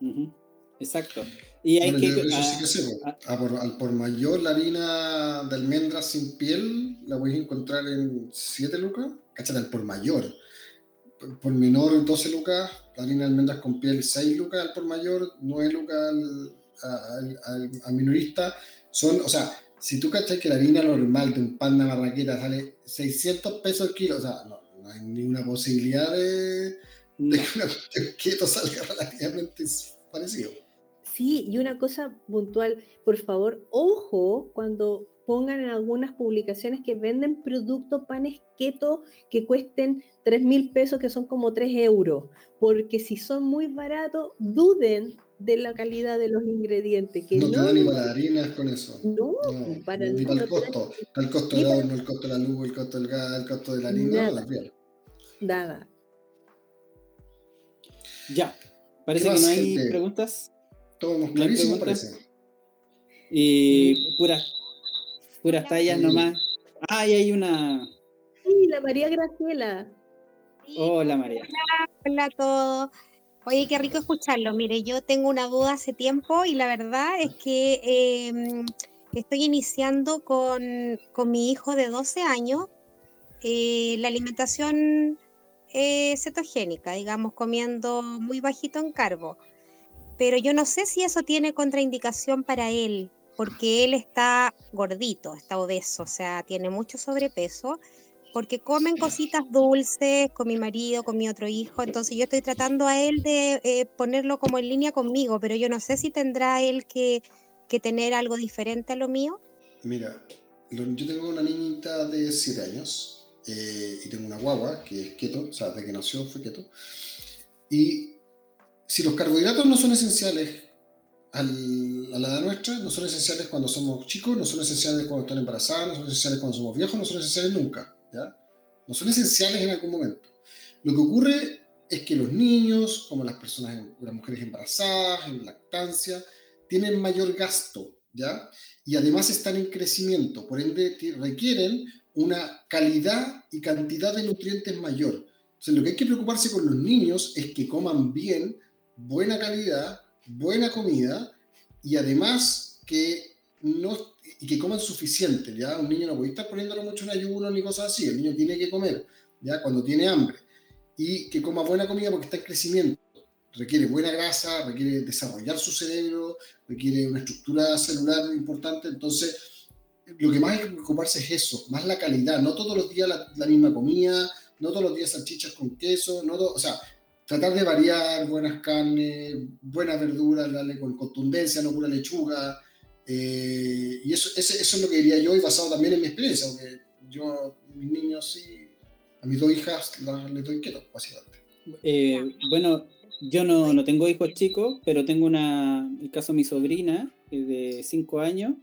Exacto. Y hay que. Eso sí que sé, por, al por mayor, la harina de almendras sin piel la voy a encontrar en 7 lucas. Cáchate, al por mayor. Por menor, 12 lucas. La harina de almendras con piel, 6 lucas al por mayor. 9 lucas al, al, minorista. Son, o sea, si tú cachas que la harina normal de un pan de barraqueta sale 600 pesos el kilo, o sea, no, no hay ninguna posibilidad de, de que una keto salga relativamente parecido. Sí, y una cosa puntual, por favor, ojo cuando pongan en algunas publicaciones que venden productos panes keto que cuesten 3 mil pesos, que son como 3 euros, porque si son muy baratos, duden de la calidad de los ingredientes. Que no, te dan ni para las harinas con eso. No, para ni para el costo. el costo del horno, el costo de la luz, el costo del gas, el costo de la harina, nada. la piel. Nada. Ya. Parece que no hay preguntas. Todo clarísimo, parece. Y puras, puras tallas nomás. Ah, y hay una. Sí, la María Graciela. Hola María. Hola, hola a todos. Oye, qué rico escucharlo. Mire, yo tengo una duda hace tiempo y la verdad es que em, estoy iniciando con, con, mi hijo de 12 años. Eh, la alimentación eh, cetogénica, digamos, comiendo muy bajito en carbo. Pero yo no sé si eso tiene contraindicación para él, porque él está gordito, está obeso, o sea, tiene mucho sobrepeso, porque comen cositas dulces con mi marido, con mi otro hijo, entonces yo estoy tratando a él de eh, ponerlo como en línea conmigo, pero yo no sé si tendrá él que, que tener algo diferente a lo mío. Mira, yo tengo una niñita de 7 años eh, y tengo una guagua que es keto, o sea, desde que nació fue keto, y si los carbohidratos no son esenciales a la edad nuestra, no son esenciales cuando somos chicos, no son esenciales cuando están embarazadas, no son esenciales cuando somos viejos, no son esenciales nunca, No son esenciales en algún momento. Lo que ocurre es que los niños, como las personas, las mujeres embarazadas, en lactancia, tienen mayor gasto, ¿ya? Y además están en crecimiento, por ende requieren una calidad y cantidad de nutrientes mayor. Entonces, lo que hay que preocuparse con los niños es que coman bien, buena calidad, buena comida y además que no y que coman suficiente, ¿ya? Un niño no puede estar poniéndolo mucho en ayuno ni cosas así, el niño tiene que comer, ¿ya? Cuando tiene hambre. Y que coma buena comida porque está en crecimiento. Requiere buena grasa, requiere desarrollar su cerebro, requiere una estructura celular importante. Entonces, lo que más hay que preocuparse es eso, más la calidad. No todos los días la, la misma comida, no todos los días salchichas con queso, no o sea, tratar de variar buenas carnes, buenas verduras, darle con contundencia, no pura lechuga. Eh, y eso, eso, es lo que diría yo y basado también en mi experiencia, porque yo, mis niños sí, a mis dos hijas les doy quieto, básicamente. Eh, bueno, yo no, no, tengo hijos chicos, pero tengo una, el caso de mi sobrina de 5 años,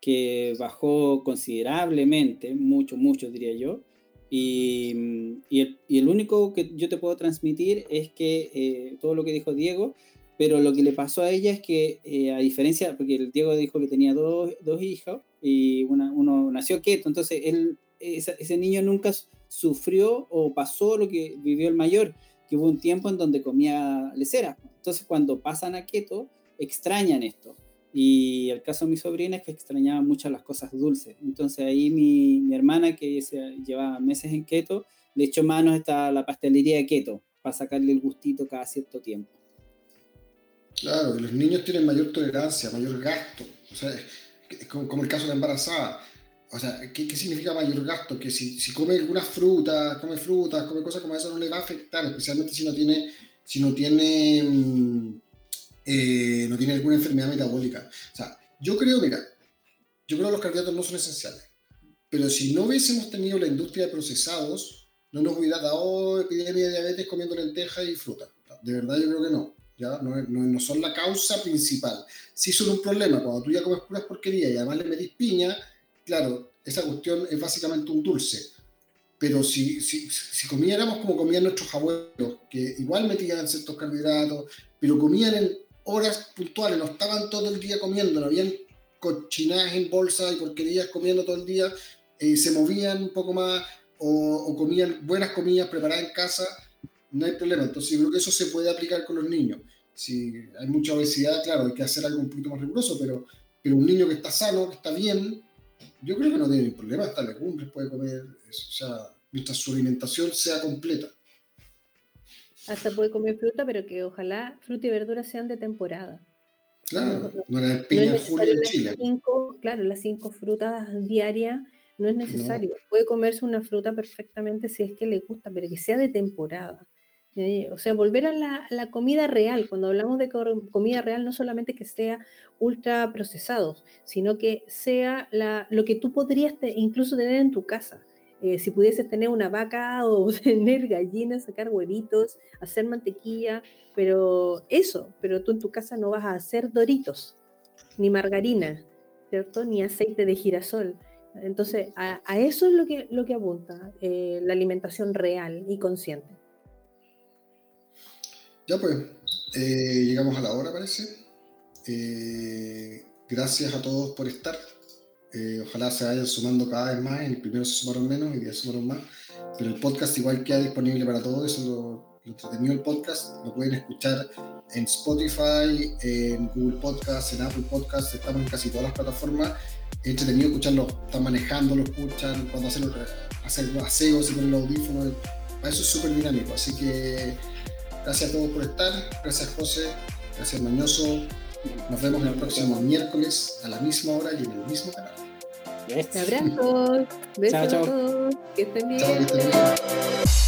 que bajó considerablemente, mucho, mucho diría yo, y, y, el, y, el, único que yo te puedo transmitir es que eh, todo lo que dijo Diego, pero lo que le pasó a ella es que, eh, a diferencia, porque el Diego dijo que tenía dos, dos hijos y una, uno nació quieto, entonces él, ese, ese niño nunca sufrió o pasó lo que vivió el mayor, que hubo un tiempo en donde comía lecera. Entonces, cuando pasan a keto, extrañan esto. Y el caso de mi sobrina es que extrañaba mucho las cosas dulces. Entonces ahí mi, mi hermana, que se lleva meses en keto, le echó manos a la pastelería de keto para sacarle el gustito cada cierto tiempo. Claro, los niños tienen mayor tolerancia, mayor gasto. O sea, como, el caso de la embarazada. O sea, ¿qué, ¿qué, significa mayor gasto? Que si, si come algunas frutas, come frutas, come cosas como eso, no le va a afectar, especialmente si no tiene, si no tiene mm, eh, no tiene alguna enfermedad metabólica. O sea, yo creo, mira, yo creo que los carbohidratos no son esenciales, pero si no hubiésemos tenido la industria de procesados, no nos hubiera dado epidemia de diabetes comiendo lentejas y fruta. De verdad yo creo que no. No, no, son la causa principal. Si son un problema, cuando tú ya comes puras porquerías y además le metís piña, claro, esa cuestión es básicamente un dulce. Pero si, si, si comiéramos como comían nuestros abuelos, que igual metían ciertos carbohidratos, pero comían en horas puntuales, no estaban todo el día comiendo, no habían cochinaje en bolsa y porquerías comiendo todo el día, eh, se movían un poco más o, comían buenas comidas preparadas en casa, no hay problema. Entonces yo creo que eso se puede aplicar con los niños. Si hay mucha obesidad, claro, hay que hacer algo un poquito más riguroso, pero, pero un niño que está sano, que está bien, yo creo que no tiene problema, hasta legumbres puede comer, eso, o sea, mientras su alimentación sea completa. Hasta puede comer fruta, pero que ojalá fruta y verdura sean de temporada. Claro, no, la piña julio en Chile. claro, las cinco frutas diarias no es necesario. Puede comerse una fruta perfectamente si es que le gusta, pero que sea de temporada. O sea, volver a la, comida real. Cuando hablamos de comida real, no solamente que sea ultra procesados, sino que sea lo que tú podrías incluso tener en tu casa. Eh, si pudieses tener una vaca o tener gallinas, sacar huevitos, hacer mantequilla, pero eso, pero tú en tu casa no vas a hacer doritos, ni margarina, ¿cierto? Ni aceite de girasol. Entonces, a, eso es lo que, lo que apunta eh, la alimentación real y consciente. Ya pues, eh, llegamos a la hora, parece. Eh, gracias a todos por estar. ojalá se vayan sumando cada vez más. En el primero se sumaron menos y ya sumaron más. Pero el podcast igual queda disponible para todos. Eso lo, lo entretenido el podcast. Lo pueden escuchar en Spotify, en Google Podcast, en Apple Podcast. Estamos en casi todas las plataformas es entretenido escucharlo, están manejando, lo escuchan, cuando hacen, hacen los aseos, se ponen los audífonos, para eso es súper dinámico. Así que gracias a todos por estar, gracias José, gracias Mañoso. Nos vemos el próximo miércoles a la misma hora y en el mismo canal. Abrazos, besos chao, chao. que estén bien. Chao, que estén bien.